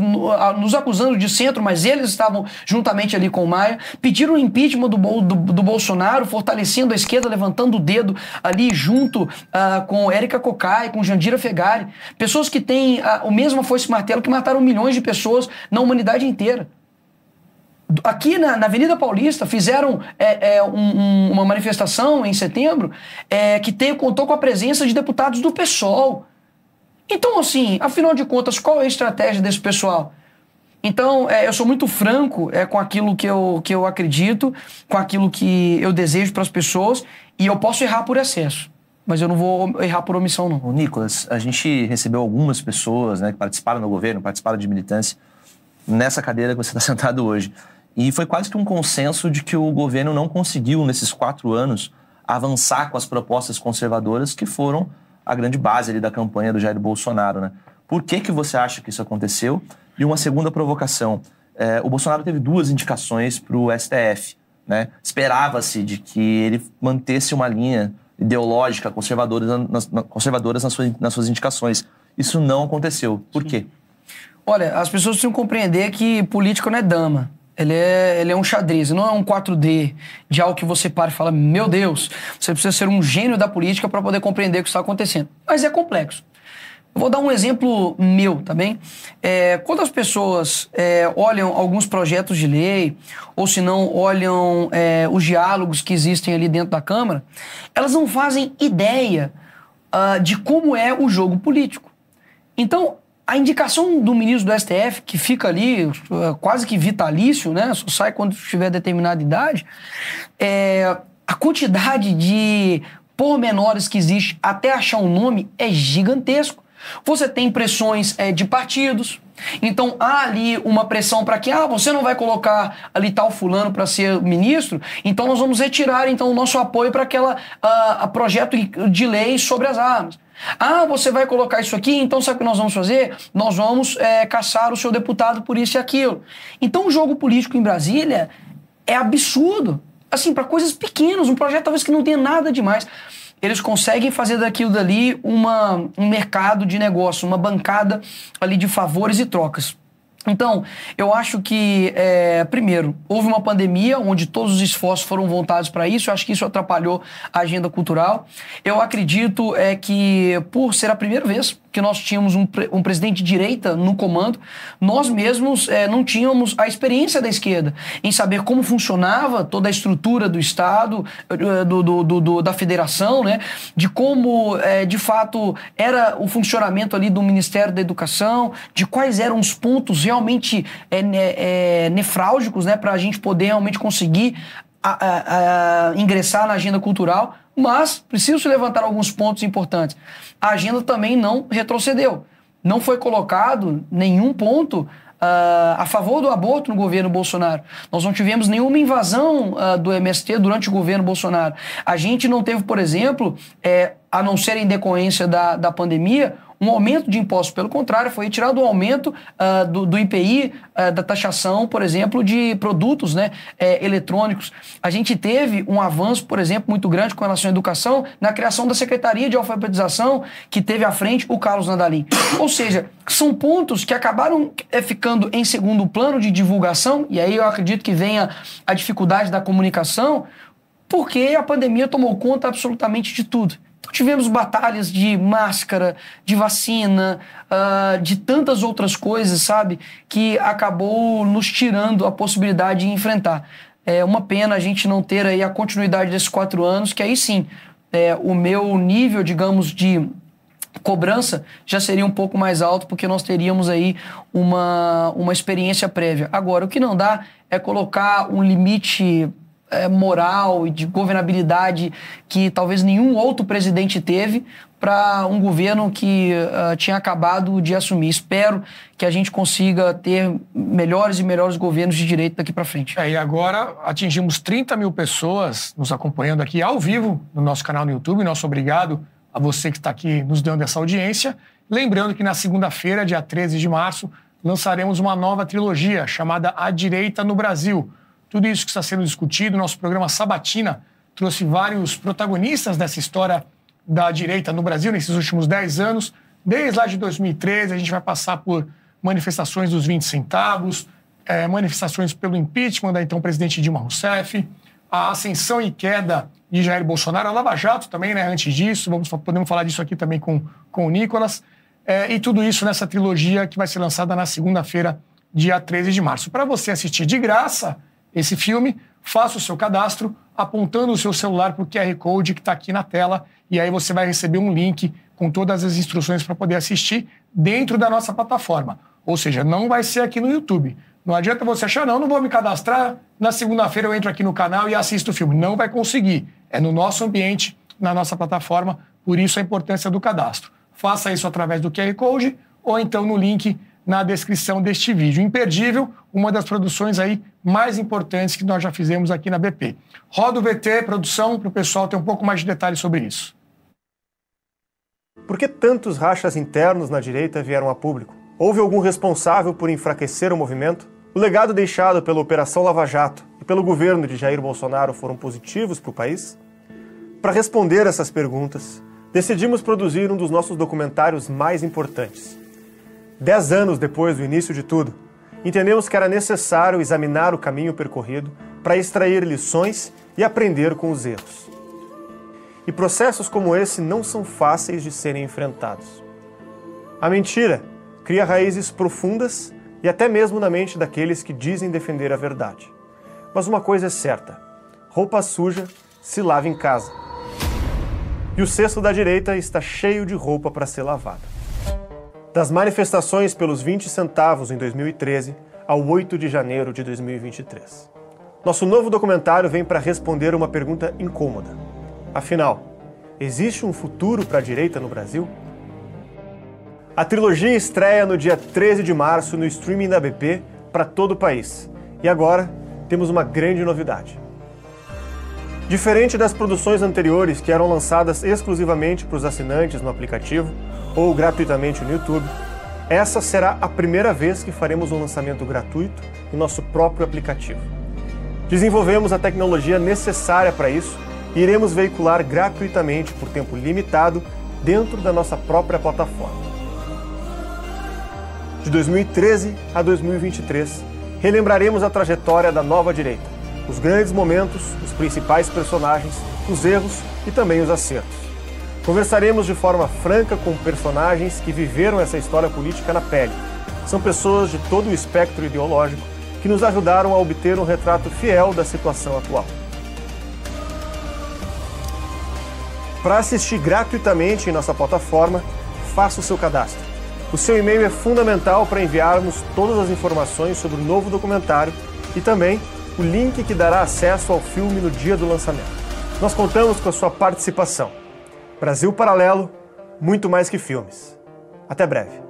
nos acusando de centro, mas eles estavam juntamente ali com o Maia, pediram o impeachment do, do, do Bolsonaro, fortalecendo a esquerda, levantando o dedo ali junto uh, com Érica Cocai, com Jandira Fegari, pessoas que têm uh, o mesmo foice martelo que mataram milhões de pessoas na humanidade inteira. Aqui na, na, Avenida Paulista fizeram é, é, um, um, uma manifestação em setembro é, que tem, contou com a presença de deputados do PSOL, então, assim, afinal de contas, qual é a estratégia desse pessoal? Então, é, eu sou muito franco é, com aquilo que eu, que eu acredito, com aquilo que eu desejo para as pessoas, e eu posso errar por excesso. Mas eu não vou errar por omissão, não. Ô, Nicolas, a gente recebeu algumas pessoas né, que participaram do governo, participaram de militância, nessa cadeira que você está [LAUGHS] sentado hoje. E foi quase que um consenso de que o governo não conseguiu, nesses quatro anos, avançar com as propostas conservadoras que foram a grande base ali da campanha do Jair Bolsonaro, né? Por que, que você acha que isso aconteceu? E uma segunda provocação. É, o Bolsonaro teve duas indicações para o STF. Né? Esperava-se de que ele mantesse uma linha ideológica conservadora nas, conservadoras nas suas, nas suas indicações. Isso não aconteceu. Por quê? Olha, as pessoas precisam compreender que político não é dama. Ele é, ele é um xadrez, não é um 4D de algo que você para e fala, meu Deus, você precisa ser um gênio da política para poder compreender o que está acontecendo. Mas é complexo. Eu vou dar um exemplo meu, tá bem? É, quando as pessoas é, olham alguns projetos de lei, ou se não olham é, os diálogos que existem ali dentro da Câmara, elas não fazem ideia uh, de como é o jogo político. Então, a indicação do ministro do STF, que fica ali uh, quase que vitalício, né? Só sai quando tiver determinada idade, é, a quantidade de pormenores que existe até achar um nome é gigantesco. Você tem pressões é, de partidos. Então há ali uma pressão para que ah, você não vai colocar ali tal fulano para ser ministro, então nós vamos retirar então o nosso apoio para aquela uh, projeto de lei sobre as armas. Ah, você vai colocar isso aqui, então sabe o que nós vamos fazer? Nós vamos é, caçar o seu deputado por isso e aquilo. Então o jogo político em Brasília é absurdo. Assim, para coisas pequenas, um projeto talvez que não tenha nada demais. Eles conseguem fazer daquilo dali uma, um mercado de negócio, uma bancada ali de favores e trocas. Então, eu acho que, é, primeiro, houve uma pandemia onde todos os esforços foram voltados para isso. Eu acho que isso atrapalhou a agenda cultural. Eu acredito é que, por ser a primeira vez que nós tínhamos um, um presidente de direita no comando, nós mesmos é, não tínhamos a experiência da esquerda em saber como funcionava toda a estrutura do Estado, eh, do, do, do da federação, né? de como, é, de fato, era o funcionamento ali do Ministério da Educação, de quais eram os pontos realmente é, nefrálgicos né? para a gente poder realmente conseguir a, a, a ingressar na agenda cultural, mas preciso levantar alguns pontos importantes. A agenda também não retrocedeu. Não foi colocado nenhum ponto Uh, a favor do aborto no governo Bolsonaro. Nós não tivemos nenhuma invasão uh, do MST durante o governo Bolsonaro. A gente não teve, por exemplo, é, a não ser em decorrência da, da pandemia, um aumento de impostos. Pelo contrário, foi retirado o aumento uh, do, do, IPI, uh, da taxação, por exemplo, de produtos né, é, eletrônicos. A gente teve um avanço, por exemplo, muito grande com relação à educação na criação da Secretaria de Alfabetização, que teve à frente o Carlos Nandalim. Ou seja, são pontos que acabaram é, ficando em segundo plano de divulgação, e aí eu acredito que venha a dificuldade da comunicação, porque a pandemia tomou conta absolutamente de tudo. Tivemos batalhas de máscara, de vacina, uh, de tantas outras coisas, sabe? Que acabou nos tirando a possibilidade de enfrentar. É uma pena a gente não ter aí a continuidade desses quatro anos, que aí sim, é, o meu nível, digamos, de cobrança já seria um pouco mais alto, porque nós teríamos aí uma, uma experiência prévia. Agora, o que não dá é colocar um limite é, moral e de governabilidade que talvez nenhum outro presidente teve para um governo que uh, tinha acabado de assumir. Espero que a gente consiga ter melhores e melhores governos de direito daqui para frente. É, e agora atingimos 30 mil pessoas nos acompanhando aqui ao vivo no nosso canal no YouTube. Nosso obrigado a você que está aqui nos dando essa audiência. Lembrando que na segunda-feira, dia 13 de março, lançaremos uma nova trilogia chamada A Direita no Brasil. Tudo isso que está sendo discutido, nosso programa Sabatina trouxe vários protagonistas dessa história da direita no Brasil nesses últimos 10 anos. Desde lá de 2013, a gente vai passar por manifestações dos 20 centavos, é, manifestações pelo impeachment da então presidente Dilma Rousseff, a ascensão e queda de Jair Bolsonaro, a Lava Jato também, né? Antes disso, vamos, podemos falar disso aqui também com, com o Nicolas. É, e tudo isso nessa trilogia que vai ser lançada na segunda-feira, dia 13 de março. Para você assistir de graça esse filme, faça o seu cadastro apontando o seu celular para o QR Code que está aqui na tela e aí você vai receber um link com todas as instruções para poder assistir dentro da nossa plataforma. Ou seja, não vai ser aqui no YouTube. Não adianta você achar, não, não vou me cadastrar, na segunda-feira eu entro aqui no canal e assisto o filme. Não vai conseguir. É no nosso ambiente, na nossa plataforma, por isso a importância do cadastro. Faça isso através do QR Code ou então no link na descrição deste vídeo. Imperdível, uma das produções aí mais importantes que nós já fizemos aqui na BP. Roda o VT, produção, para o pessoal ter um pouco mais de detalhes sobre isso. Por que tantos rachas internos na direita vieram a público? Houve algum responsável por enfraquecer o movimento? O legado deixado pela Operação Lava Jato e pelo governo de Jair Bolsonaro foram positivos para o país? Para responder essas perguntas, decidimos produzir um dos nossos documentários mais importantes. Dez anos depois do início de tudo, entendemos que era necessário examinar o caminho percorrido para extrair lições e aprender com os erros. E processos como esse não são fáceis de serem enfrentados. A mentira cria raízes profundas e até mesmo na mente daqueles que dizem defender a verdade. Mas uma coisa é certa: roupa suja se lava em casa. E o cesto da direita está cheio de roupa para ser lavada. Das manifestações pelos 20 centavos em 2013 ao 8 de janeiro de 2023. Nosso novo documentário vem para responder uma pergunta incômoda. Afinal, existe um futuro para a direita no Brasil? A trilogia estreia no dia 13 de março no streaming da BP para todo o país. E agora temos uma grande novidade. Diferente das produções anteriores que eram lançadas exclusivamente para os assinantes no aplicativo ou gratuitamente no YouTube, essa será a primeira vez que faremos um lançamento gratuito no nosso próprio aplicativo. Desenvolvemos a tecnologia necessária para isso e iremos veicular gratuitamente por tempo limitado dentro da nossa própria plataforma de 2013 a 2023, relembraremos a trajetória da nova direita, os grandes momentos, os principais personagens, os erros e também os acertos. Conversaremos de forma franca com personagens que viveram essa história política na pele. São pessoas de todo o espectro ideológico que nos ajudaram a obter um retrato fiel da situação atual. Para assistir gratuitamente em nossa plataforma, faça o seu cadastro. O seu e-mail é fundamental para enviarmos todas as informações sobre o novo documentário e também o link que dará acesso ao filme no dia do lançamento. Nós contamos com a sua participação. Brasil Paralelo, muito mais que filmes. Até breve.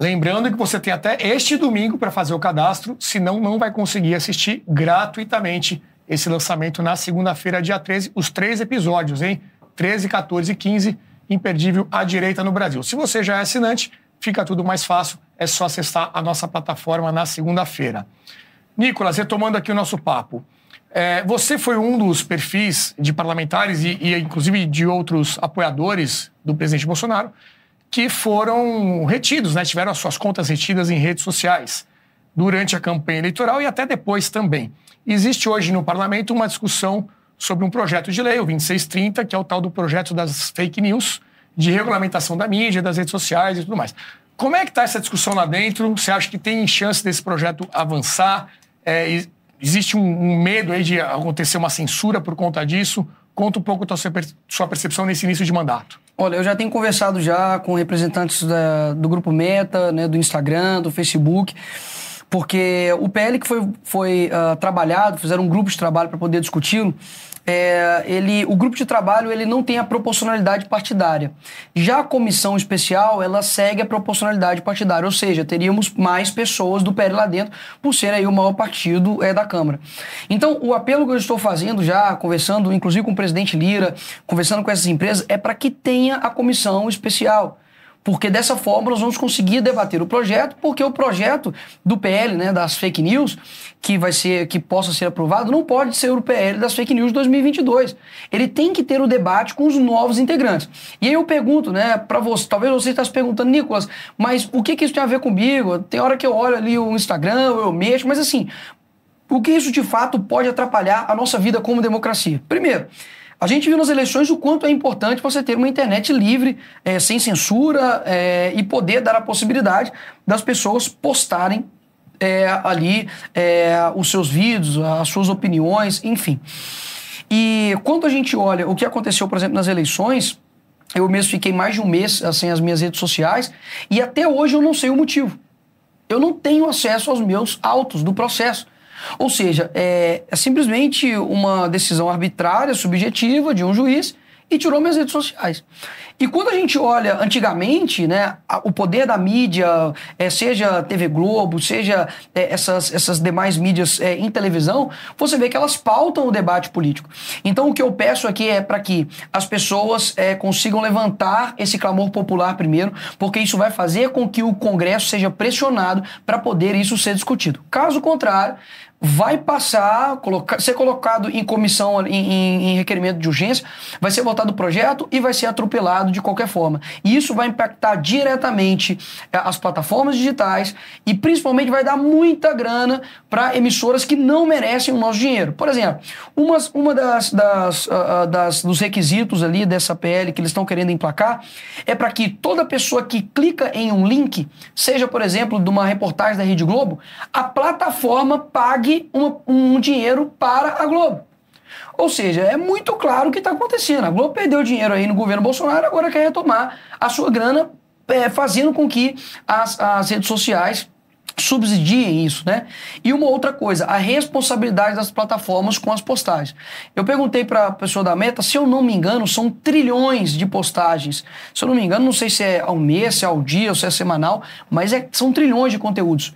Lembrando que você tem até este domingo para fazer o cadastro, senão não vai conseguir assistir gratuitamente esse lançamento na segunda-feira, dia 13, os três episódios, hein? 13, 14 e 15, imperdível à direita no Brasil. Se você já é assinante, fica tudo mais fácil, é só acessar a nossa plataforma na segunda-feira. Nicolas, retomando aqui o nosso papo. É, você foi um dos perfis de parlamentares e, e, inclusive, de outros apoiadores do presidente Bolsonaro que foram retidos, né? tiveram as suas contas retidas em redes sociais durante a campanha eleitoral e até depois também. Existe hoje no parlamento uma discussão sobre um projeto de lei, o 2630, que é o tal do projeto das fake news, de regulamentação da mídia, das redes sociais e tudo mais. Como é que está essa discussão lá dentro? Você acha que tem chance desse projeto avançar? É, existe um, um, medo aí de acontecer uma censura por conta disso? Conta um pouco da sua percepção nesse início de mandato. Olha, eu já tenho conversado já com representantes da, do Grupo Meta, né, do Instagram, do Facebook, porque o PL que foi, foi uh, trabalhado, fizeram um grupo de trabalho para poder discuti-lo, é, ele, o grupo de trabalho ele não tem a proporcionalidade partidária. Já a comissão especial, ela segue a proporcionalidade partidária, ou seja, teríamos mais pessoas do PL lá dentro, por ser aí o maior partido é, da Câmara. Então, o apelo que eu estou fazendo já, conversando inclusive com o presidente Lira, conversando com essas empresas, é para que tenha a comissão especial porque dessa forma nós vamos conseguir debater o projeto, porque o projeto do PL, né, das fake news, que vai ser que possa ser aprovado, não pode ser o PL das fake news de 2022. Ele tem que ter o debate com os novos integrantes. E aí eu pergunto, né, para você, talvez você esteja se perguntando, Nicolas, mas o que, que isso tem a ver comigo? Tem hora que eu olho ali o Instagram, eu mexo, mas assim, o que isso de fato pode atrapalhar a nossa vida como democracia? Primeiro, a gente viu nas eleições o quanto é importante você ter uma internet livre, é, sem censura é, e poder dar a possibilidade das pessoas postarem é, ali os seus vídeos, as suas opiniões, enfim. E quando a gente olha o que aconteceu, por exemplo, nas eleições, eu mesmo fiquei mais de um mês sem assim, as minhas redes sociais e até hoje eu não sei o motivo. Eu não tenho acesso aos meus autos do processo. Ou seja, é, é simplesmente uma decisão arbitrária, subjetiva de um juiz e tirou minhas redes sociais. E quando a gente olha antigamente, né, o poder da mídia, é, seja TV Globo, seja é, essas, essas demais mídias é, em televisão, você vê que elas pautam o debate político. Então o que eu peço aqui é para que as pessoas é, consigam levantar esse clamor popular primeiro, porque isso vai fazer com que o Congresso seja pressionado para poder isso ser discutido. Caso contrário, vai passar, colocar, ser colocado em comissão, em, em, em, requerimento de urgência, vai ser votado o projeto e vai ser atropelado de qualquer forma. E isso vai impactar diretamente eh, as plataformas digitais e principalmente vai dar muita grana para emissoras que não merecem o nosso dinheiro. Por exemplo, uma, uma das, das, uh, das, dos requisitos ali dessa PL que eles estão querendo emplacar é para que toda pessoa que clica em um link, seja, por exemplo, de uma reportagem da Rede Globo, a plataforma pague uma, um dinheiro para a Globo. Ou seja, é muito claro o que está acontecendo. A Globo perdeu dinheiro aí no governo Bolsonaro, agora quer retomar a sua grana, é, fazendo com que as, as redes sociais subsidiem isso, né? E uma outra coisa, a responsabilidade das plataformas com as postagens. Eu perguntei para a pessoa da Meta, se eu não me engano, são trilhões de postagens. Se eu não me engano, não sei se é ao mês, se é ao dia, ou se é semanal, mas é, são trilhões de conteúdos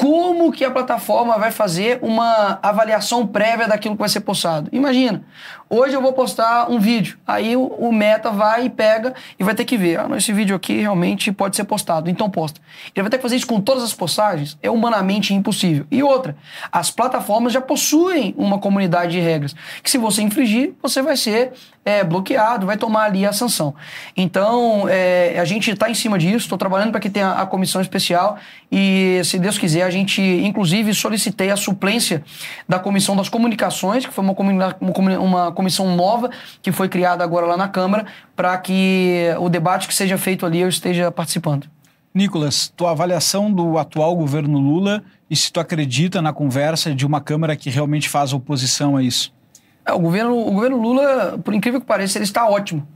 como que a plataforma vai fazer uma avaliação prévia daquilo que vai ser postado. Imagina, hoje eu vou postar um vídeo, aí o, o, Meta vai e pega e vai ter que ver, ah, esse vídeo aqui realmente pode ser postado, então posta. Ele vai ter que fazer isso com todas as postagens, é humanamente impossível. E outra, as plataformas já possuem uma comunidade de regras, que se você infringir, você vai ser é, bloqueado, vai tomar ali a sanção. Então, é, a gente está em cima disso, estou trabalhando para que tenha a comissão especial e, se Deus quiser, a gente, inclusive, solicitei a suplência da Comissão das Comunicações, que foi uma, uma comissão nova que foi criada agora lá na Câmara, para que o debate que seja feito ali eu esteja participando. Nicolas, tua avaliação do atual governo Lula e se tu acredita na conversa de uma Câmara que realmente faz oposição a isso? É, o, governo, o governo Lula, por incrível que pareça, ele está ótimo.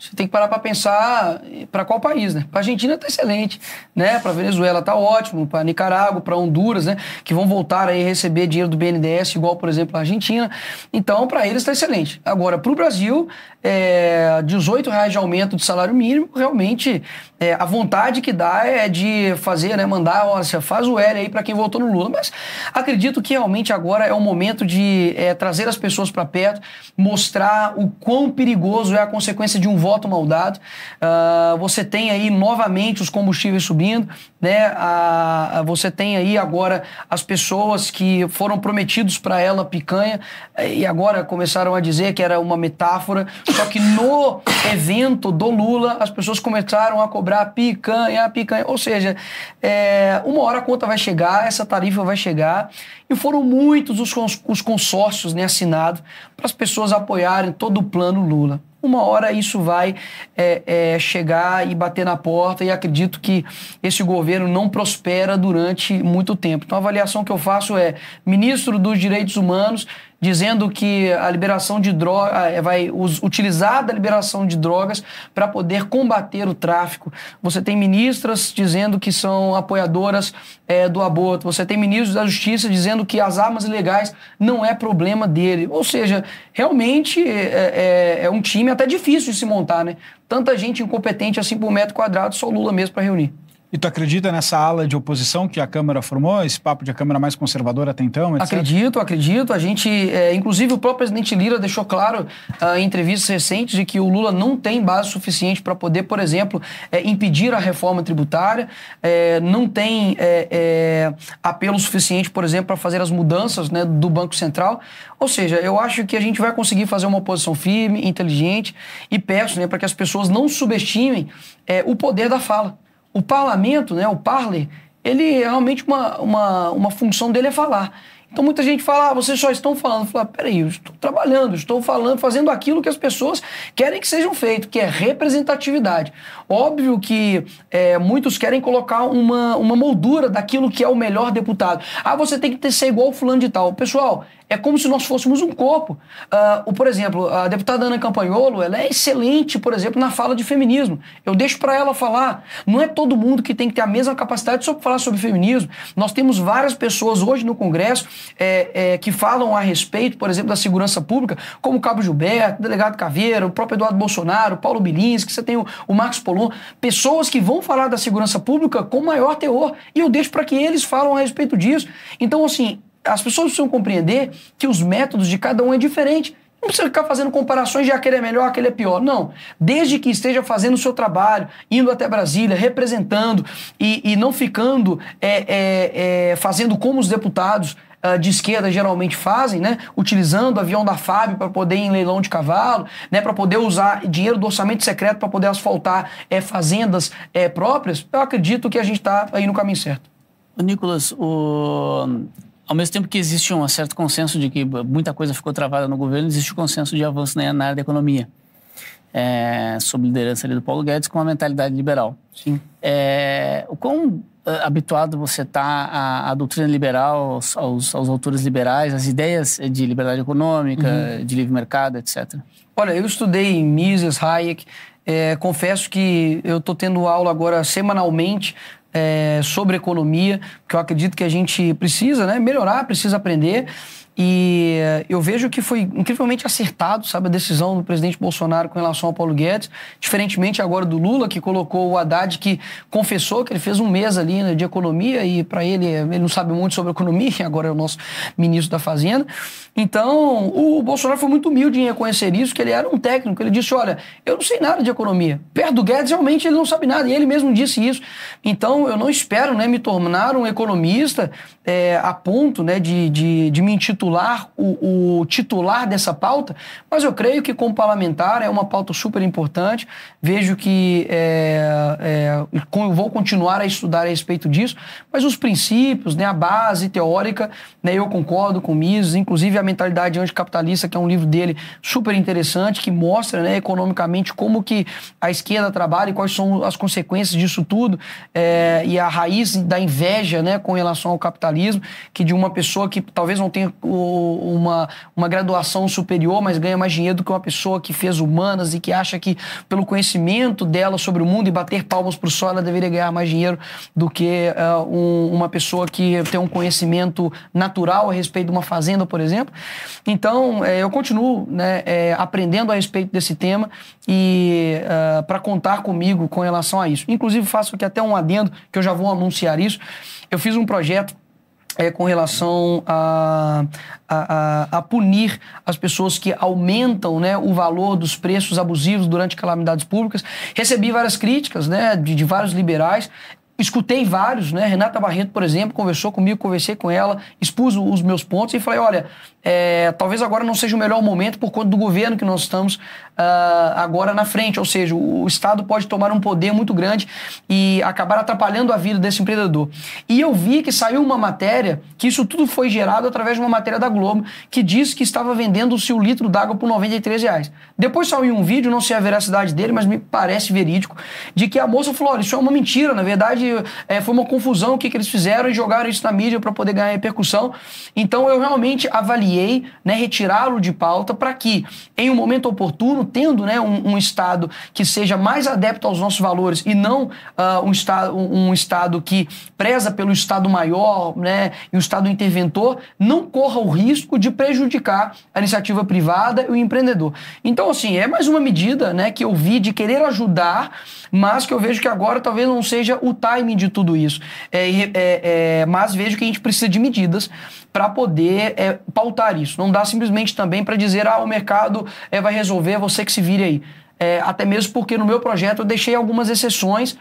Você tem que parar para pensar para qual país, né? Para Argentina está excelente, né? Para Venezuela está ótimo, para Nicarágua, para Honduras, né? Que vão voltar aí a receber dinheiro do BNDES, igual, por exemplo, a Argentina. Então, para eles está excelente. Agora, para o Brasil, é, 18 reais de aumento de salário mínimo, realmente é, a vontade que dá é de fazer, né? Mandar, olha, faz o L aí para quem votou no Lula. Mas acredito que realmente agora é o momento de é, trazer as pessoas para perto, mostrar o quão perigoso é a consequência de um voto voto mal dado. Uh, você tem aí novamente os combustíveis subindo, né? A, a, você tem aí agora as pessoas que foram prometidos para ela picanha eh, e agora começaram a dizer que era uma metáfora. Só que no evento do Lula as pessoas começaram a cobrar picanha, picanha. Ou seja, é, uma hora a conta vai chegar, essa tarifa vai chegar e foram muitos os, os consórcios né, assinados para as pessoas apoiarem todo o plano Lula. Uma hora isso vai é, é, chegar e bater na porta e acredito que esse governo não prospera durante muito tempo. Então a avaliação que eu faço é ministro dos Direitos Humanos dizendo que a liberação de drogas é, vai utilizar da liberação de drogas para poder combater o tráfico. Você tem ministras dizendo que são apoiadoras é, do aborto. Você tem ministros da Justiça dizendo que as armas ilegais não é problema dele. Ou seja, realmente é, é, é um time até difícil de se montar, né? Tanta gente incompetente assim por metro quadrado, só o Lula mesmo para reunir. E tu acredita nessa ala de oposição que a Câmara formou, esse papo de a Câmara mais conservadora até então? Etc? Acredito, acredito. A gente, é, inclusive o próprio presidente Lira deixou claro uh, em entrevistas recentes de que o Lula não tem base suficiente para poder, por exemplo, é, impedir a reforma tributária, é, não tem é, é, apelo suficiente, por exemplo, para fazer as mudanças né, do Banco Central. Ou seja, eu acho que a gente vai conseguir fazer uma oposição firme, inteligente e peço né, para que as pessoas não subestimem é, o poder da fala. O parlamento, né, o parler, ele realmente uma, uma, uma função dele é falar. Então muita gente fala, ah, vocês só estão falando. Fala, peraí, eu estou trabalhando, estou falando, fazendo aquilo que as pessoas querem que sejam feito, que é representatividade. Óbvio que é, muitos querem colocar uma, uma moldura daquilo que é o melhor deputado. Ah, você tem que ter, ser igual o fulano de tal. Pessoal, é como se nós fôssemos um corpo. Uh, por exemplo, a deputada Ana Campanholo, ela é excelente, por exemplo, na fala de feminismo. Eu deixo para ela falar. Não é todo mundo que tem que ter a mesma capacidade de falar sobre feminismo. Nós temos várias pessoas hoje no Congresso é, é, que falam a respeito, por exemplo, da segurança pública, como o Cabo Gilberto, o delegado Caveira, o próprio Eduardo Bolsonaro, o Paulo Bilinski, você tem o, o Marcos Polon, pessoas que vão falar da segurança pública com maior teor. E eu deixo para que eles falam a respeito disso. Então, assim, as pessoas precisam compreender que os métodos de cada um é diferente. Não precisa ficar fazendo comparações de aquele é melhor, aquele é pior. Não. Desde que esteja fazendo o seu trabalho, indo até Brasília, representando e, e não ficando é, é, é, fazendo como os deputados uh, de esquerda geralmente fazem, né? Utilizando o avião da FAB para poder ir em leilão de cavalo, né? Para poder usar dinheiro do orçamento secreto para poder asfaltar é, fazendas é, próprias. Eu acredito que a gente está aí no caminho certo. Nicolas, o ao mesmo tempo que existe um certo consenso de que muita coisa ficou travada no governo, existe o um consenso de avanço na área da economia, é, sob liderança ali do Paulo Guedes, com uma mentalidade liberal. Sim. É, o quão é, habituado você está à, à, doutrina liberal, aos, aos, aos, autores liberais, às ideias de liberdade econômica, uhum. de livre mercado, etc.? Olha, eu estudei Mises, Hayek, é, confesso que eu estou tendo aula agora semanalmente é, sobre economia, que eu acredito que a gente precisa né, melhorar, precisa aprender. E eu vejo que foi incrivelmente acertado, sabe, a decisão do presidente Bolsonaro com relação ao Paulo Guedes, diferentemente agora do Lula, que colocou o Haddad, que confessou que ele fez um mês ali né, de economia e para ele, ele não sabe muito sobre economia, [LAUGHS] agora é o nosso ministro da Fazenda. Então, o Bolsonaro foi muito humilde em reconhecer isso, que ele era um técnico. Ele disse: Olha, eu não sei nada de economia. Perto do Guedes, realmente, ele não sabe nada. E ele mesmo disse isso. Então, eu não espero né, me tornar um economista é, a ponto né, de, de, de me intitular o, o, titular dessa pauta, mas eu creio que, como parlamentar, é uma pauta super importante. Vejo que é, é, vou continuar a estudar a respeito disso, mas os princípios, né, a base teórica, né, eu concordo com o Mises, inclusive a mentalidade anticapitalista, que é um livro dele super interessante, que mostra né, economicamente como que a esquerda trabalha e quais são as consequências disso tudo, é, e a raiz da inveja né, com relação ao capitalismo, que de uma pessoa que talvez não tenha uma, uma graduação superior, mas ganha mais dinheiro do que uma pessoa que fez humanas e que acha que pelo conhecimento dela sobre o mundo e bater palmas para o sol, ela deveria ganhar mais dinheiro do que uh, um, uma pessoa que tem um conhecimento natural a respeito de uma fazenda, por exemplo. Então, é, eu continuo né, é, aprendendo a respeito desse tema e uh, é, para contar comigo com relação a isso. Inclusive, faço aqui até um adendo, que eu já vou anunciar isso. Eu fiz um projeto é, com relação a, a, a, punir as pessoas que aumentam né, o valor dos preços abusivos durante calamidades públicas. Recebi várias críticas né, de, de vários liberais escutei vários, né? Renata Barreto, por exemplo, conversou comigo, conversei com ela, expus os meus pontos e falei: olha, é, talvez agora não seja o melhor momento por conta do governo que nós estamos uh, agora na frente. Ou seja, o, o, Estado pode tomar um poder muito grande e acabar atrapalhando a vida desse empreendedor. E eu vi que saiu uma matéria, que isso tudo foi gerado através de uma matéria da Globo, que disse que estava vendendo o seu litro d'água por 93 reais. Depois saiu um vídeo, não sei a veracidade dele, mas me parece verídico, de que a moça falou: olha, isso é uma mentira. Na verdade, é, foi uma confusão o que, que eles fizeram e jogaram isso na mídia para poder ganhar repercussão. Então eu realmente avaliei né, retirá-lo de pauta para que, em um momento oportuno, tendo né, um, um, Estado que seja mais adepto aos nossos valores e não uh, um, estado, um Estado que preza pelo Estado maior né, e o Estado interventor, não corra o risco de prejudicar a iniciativa privada e o empreendedor. Então, assim, é mais uma medida né, que eu vi de querer ajudar, mas que eu vejo que agora talvez não seja o timing de tudo isso. É, é, é, mas vejo que a gente precisa de medidas para poder é, pautar isso. Não dá simplesmente também para dizer, ah, o mercado é, vai resolver, você que se vire aí. É, até mesmo porque no meu projeto eu deixei algumas exceções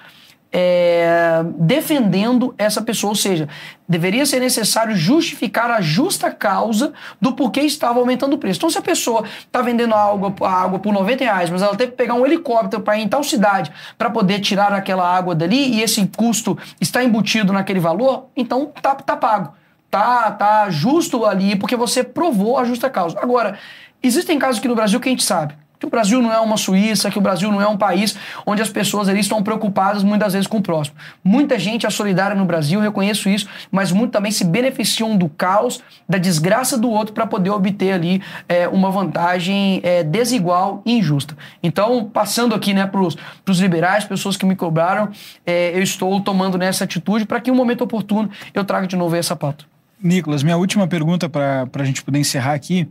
é, defendendo essa pessoa, ou seja, deveria ser necessário justificar a justa causa do porquê estava aumentando o preço. Então, se a pessoa está vendendo a água, a água por 90 reais, mas ela teve que pegar um helicóptero para ir em tal cidade para poder tirar aquela água dali e esse custo está embutido naquele valor, então tá, tá pago. Tá, tá justo ali porque você provou a justa causa. Agora, existem casos aqui no Brasil que a gente sabe que o Brasil não é uma Suíça, que o Brasil não é um país onde as pessoas ali estão preocupadas muitas vezes com o próximo. Muita gente é solidária no Brasil, reconheço isso, mas muito também se beneficiam do caos, da desgraça do outro para poder obter ali é, uma vantagem é, desigual e injusta. Então, passando aqui né, para os liberais, pessoas que me cobraram, é, eu estou tomando nessa atitude para que, em um momento oportuno, eu traga de novo essa pauta. Nicolas, minha última pergunta para a gente poder encerrar aqui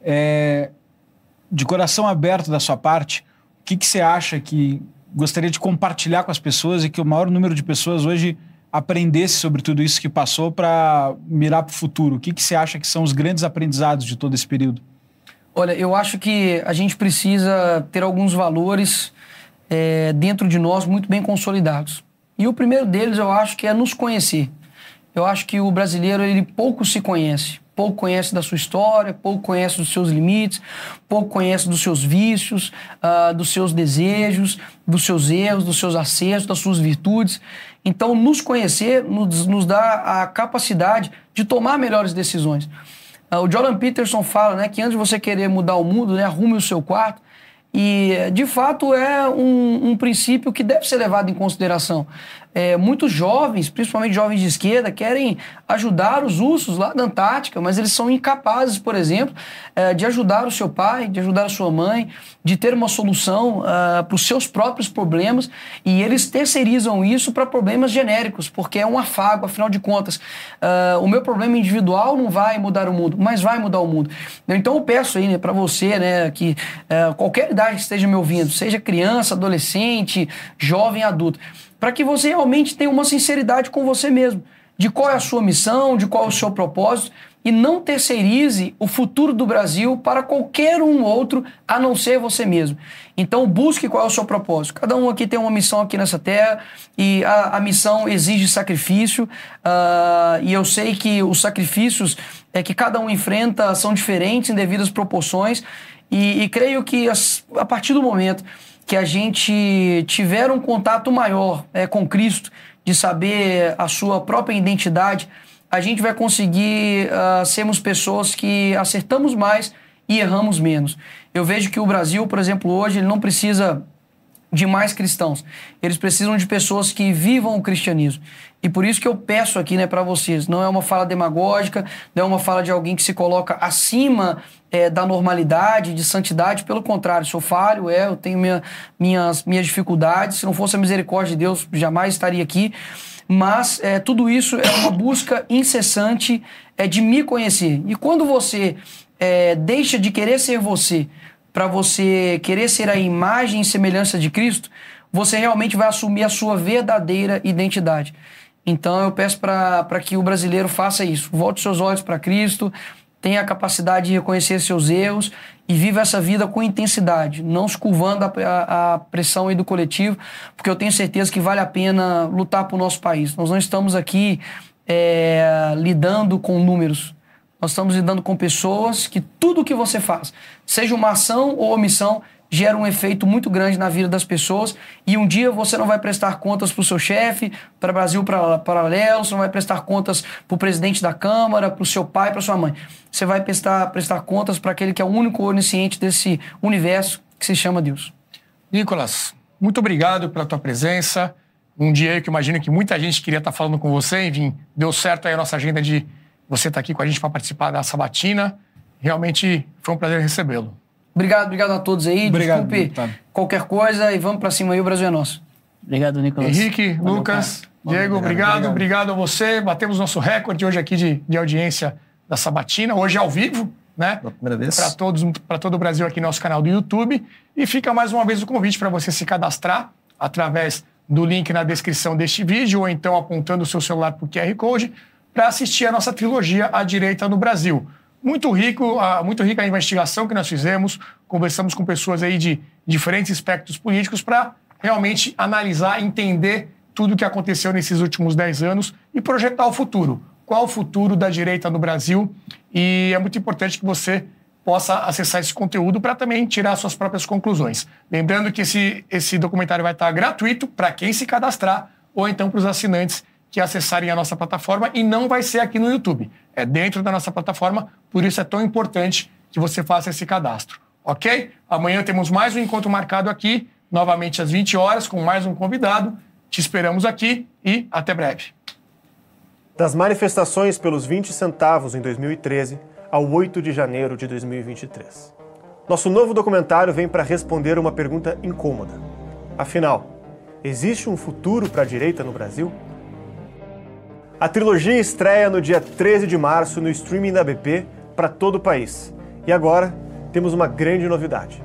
é de coração aberto da sua parte, o que, que você acha que gostaria de compartilhar com as pessoas e que o maior número de pessoas hoje aprendesse sobre tudo isso que passou para mirar para o futuro? O que, que você acha que são os grandes aprendizados de todo esse período? Olha, eu acho que a gente precisa ter alguns valores é, dentro de nós muito bem consolidados. E o primeiro deles eu acho que é nos conhecer. Eu acho que o brasileiro ele pouco se conhece pouco conhece da sua história, pouco conhece dos seus limites, pouco conhece dos seus vícios, uh, dos seus desejos, dos seus erros, dos seus acertos, das suas virtudes. Então, nos conhecer nos, nos dá a capacidade de tomar melhores decisões. Uh, o Jordan Peterson fala né, que antes de você querer mudar o mundo, né, arrume o seu quarto. E, de fato, é um, um princípio que deve ser levado em consideração é, muitos jovens, principalmente jovens de esquerda, querem ajudar os ursos lá da Antártica, mas eles são incapazes, por exemplo, é, de ajudar o seu pai, de ajudar a sua mãe, de ter uma solução uh, para os seus próprios problemas e eles terceirizam isso para problemas genéricos, porque é um afago, afinal de contas. Uh, o meu problema individual não vai mudar o mundo, mas vai mudar o mundo. Então eu peço aí né, para você, né, que uh, qualquer idade que esteja me ouvindo, seja criança, adolescente, jovem, adulto, para que você realmente tenha uma sinceridade com você mesmo, de qual é a sua missão, de qual é o seu propósito, e não terceirize o futuro do Brasil para qualquer um outro a não ser você mesmo. Então busque qual é o seu propósito. Cada um aqui tem uma missão aqui nessa terra e a, a missão exige sacrifício uh, e eu sei que os sacrifícios é que cada um enfrenta são diferentes em devidas proporções e, e creio que as, a partir do momento que a gente tiver um contato maior é, com Cristo, de saber a sua própria identidade, a gente vai conseguir uh, sermos pessoas que acertamos mais e erramos menos. Eu vejo que o Brasil, por exemplo, hoje, ele não precisa de mais cristãos. Eles precisam de pessoas que vivam o cristianismo. E por isso que eu peço aqui né, para vocês, não é uma fala demagógica, não é uma fala de alguém que se coloca acima é, da normalidade, de santidade, pelo contrário, sou falho, é, eu tenho minha, minhas, minhas dificuldades, se não fosse a misericórdia de Deus, jamais estaria aqui. Mas é, tudo isso é uma busca incessante é, de me conhecer. E quando você é, deixa de querer ser você para você querer ser a imagem e semelhança de Cristo, você realmente vai assumir a sua verdadeira identidade. Então eu peço para que o brasileiro faça isso. Volte seus olhos para Cristo, tenha a capacidade de reconhecer seus erros e viva essa vida com intensidade, não se curvando a, a, pressão aí do coletivo, porque eu tenho certeza que vale a pena lutar por nosso país. Nós não estamos aqui é, lidando com números, nós estamos lidando com pessoas que tudo que você faz, seja uma ação ou omissão, gera um efeito muito grande na vida das pessoas e um dia você não vai prestar contas para o seu chefe, para Brasil Paralelo, você não vai prestar contas para o presidente da Câmara, para o seu pai, para sua mãe. Você vai prestar, prestar contas para aquele que é o único onisciente desse universo que se chama Deus. Nicolas, muito obrigado pela tua presença. Um dia que eu imagino que muita gente queria estar falando com você, enfim, deu certo aí a nossa agenda de você estar aqui com a gente para participar da sabatina. Realmente foi um prazer recebê-lo. Obrigado, obrigado a todos aí. Obrigado, Desculpe tá. qualquer coisa e vamos para cima aí, o Brasil é nosso. Obrigado, Nicolas. Henrique, Valeu, Lucas, Diego, obrigado, obrigado, obrigado, a você. Batemos nosso recorde hoje aqui de, de audiência da Sabatina, hoje ao vivo, né? Pela primeira vez. Para todos, para todo o Brasil aqui no nosso canal do YouTube. E fica mais uma vez o convite para você se cadastrar através do link na descrição deste vídeo ou então apontando o seu celular para o QR Code para assistir a nossa trilogia A Direita no Brasil muito rico, muito rica a investigação que nós fizemos. Conversamos com pessoas aí de diferentes espectros políticos para realmente analisar, entender tudo o que aconteceu nesses últimos 10 anos e projetar o futuro. Qual o futuro da direita no Brasil? E é muito importante que você possa acessar esse conteúdo para também tirar suas próprias conclusões. Lembrando que esse, esse documentário vai estar gratuito para quem se cadastrar ou então para os assinantes que acessarem a nossa plataforma e não vai ser aqui no YouTube. É dentro da nossa plataforma, por isso é tão importante que você faça esse cadastro. Ok? Amanhã temos mais um encontro marcado aqui, novamente às 20 horas, com mais um convidado. Te esperamos aqui e até breve. Das manifestações pelos 20 centavos em 2013 ao 8 de janeiro de 2023. Nosso novo documentário vem para responder uma pergunta incômoda. Afinal, existe um futuro para a direita no Brasil? A trilogia estreia no dia 13 de março no streaming da BP para todo o país. E agora temos uma grande novidade.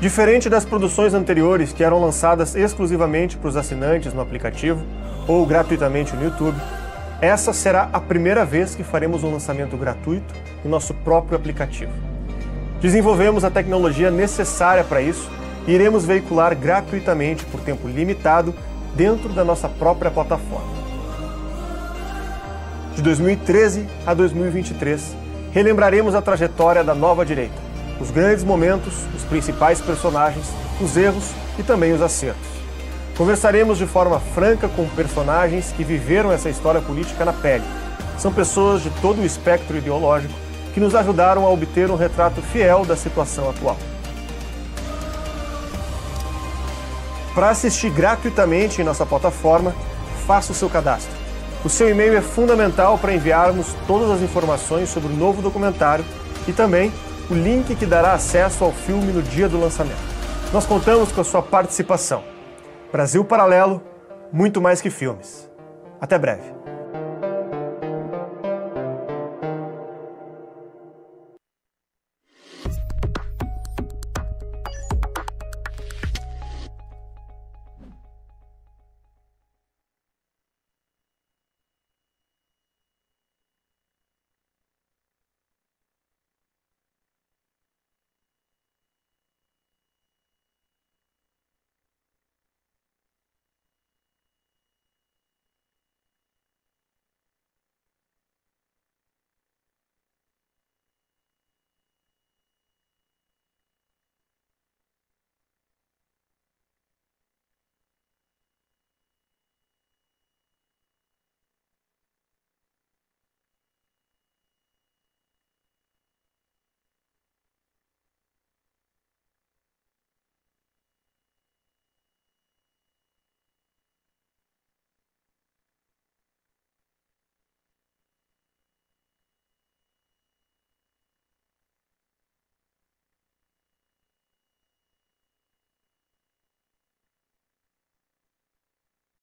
Diferente das produções anteriores que eram lançadas exclusivamente para os assinantes no aplicativo ou gratuitamente no YouTube, essa será a primeira vez que faremos um lançamento gratuito no nosso próprio aplicativo. Desenvolvemos a tecnologia necessária para isso e iremos veicular gratuitamente por tempo limitado dentro da nossa própria plataforma de 2013 a 2023, relembraremos a trajetória da nova direita, os grandes momentos, os principais personagens, os erros e também os acertos. Conversaremos de forma franca com personagens que viveram essa história política na pele. São pessoas de todo o espectro ideológico que nos ajudaram a obter um retrato fiel da situação atual. Para assistir gratuitamente em nossa plataforma, faça o seu cadastro. O seu e-mail é fundamental para enviarmos todas as informações sobre o novo documentário e também o link que dará acesso ao filme no dia do lançamento. Nós contamos com a sua participação. Brasil Paralelo, muito mais que filmes. Até breve.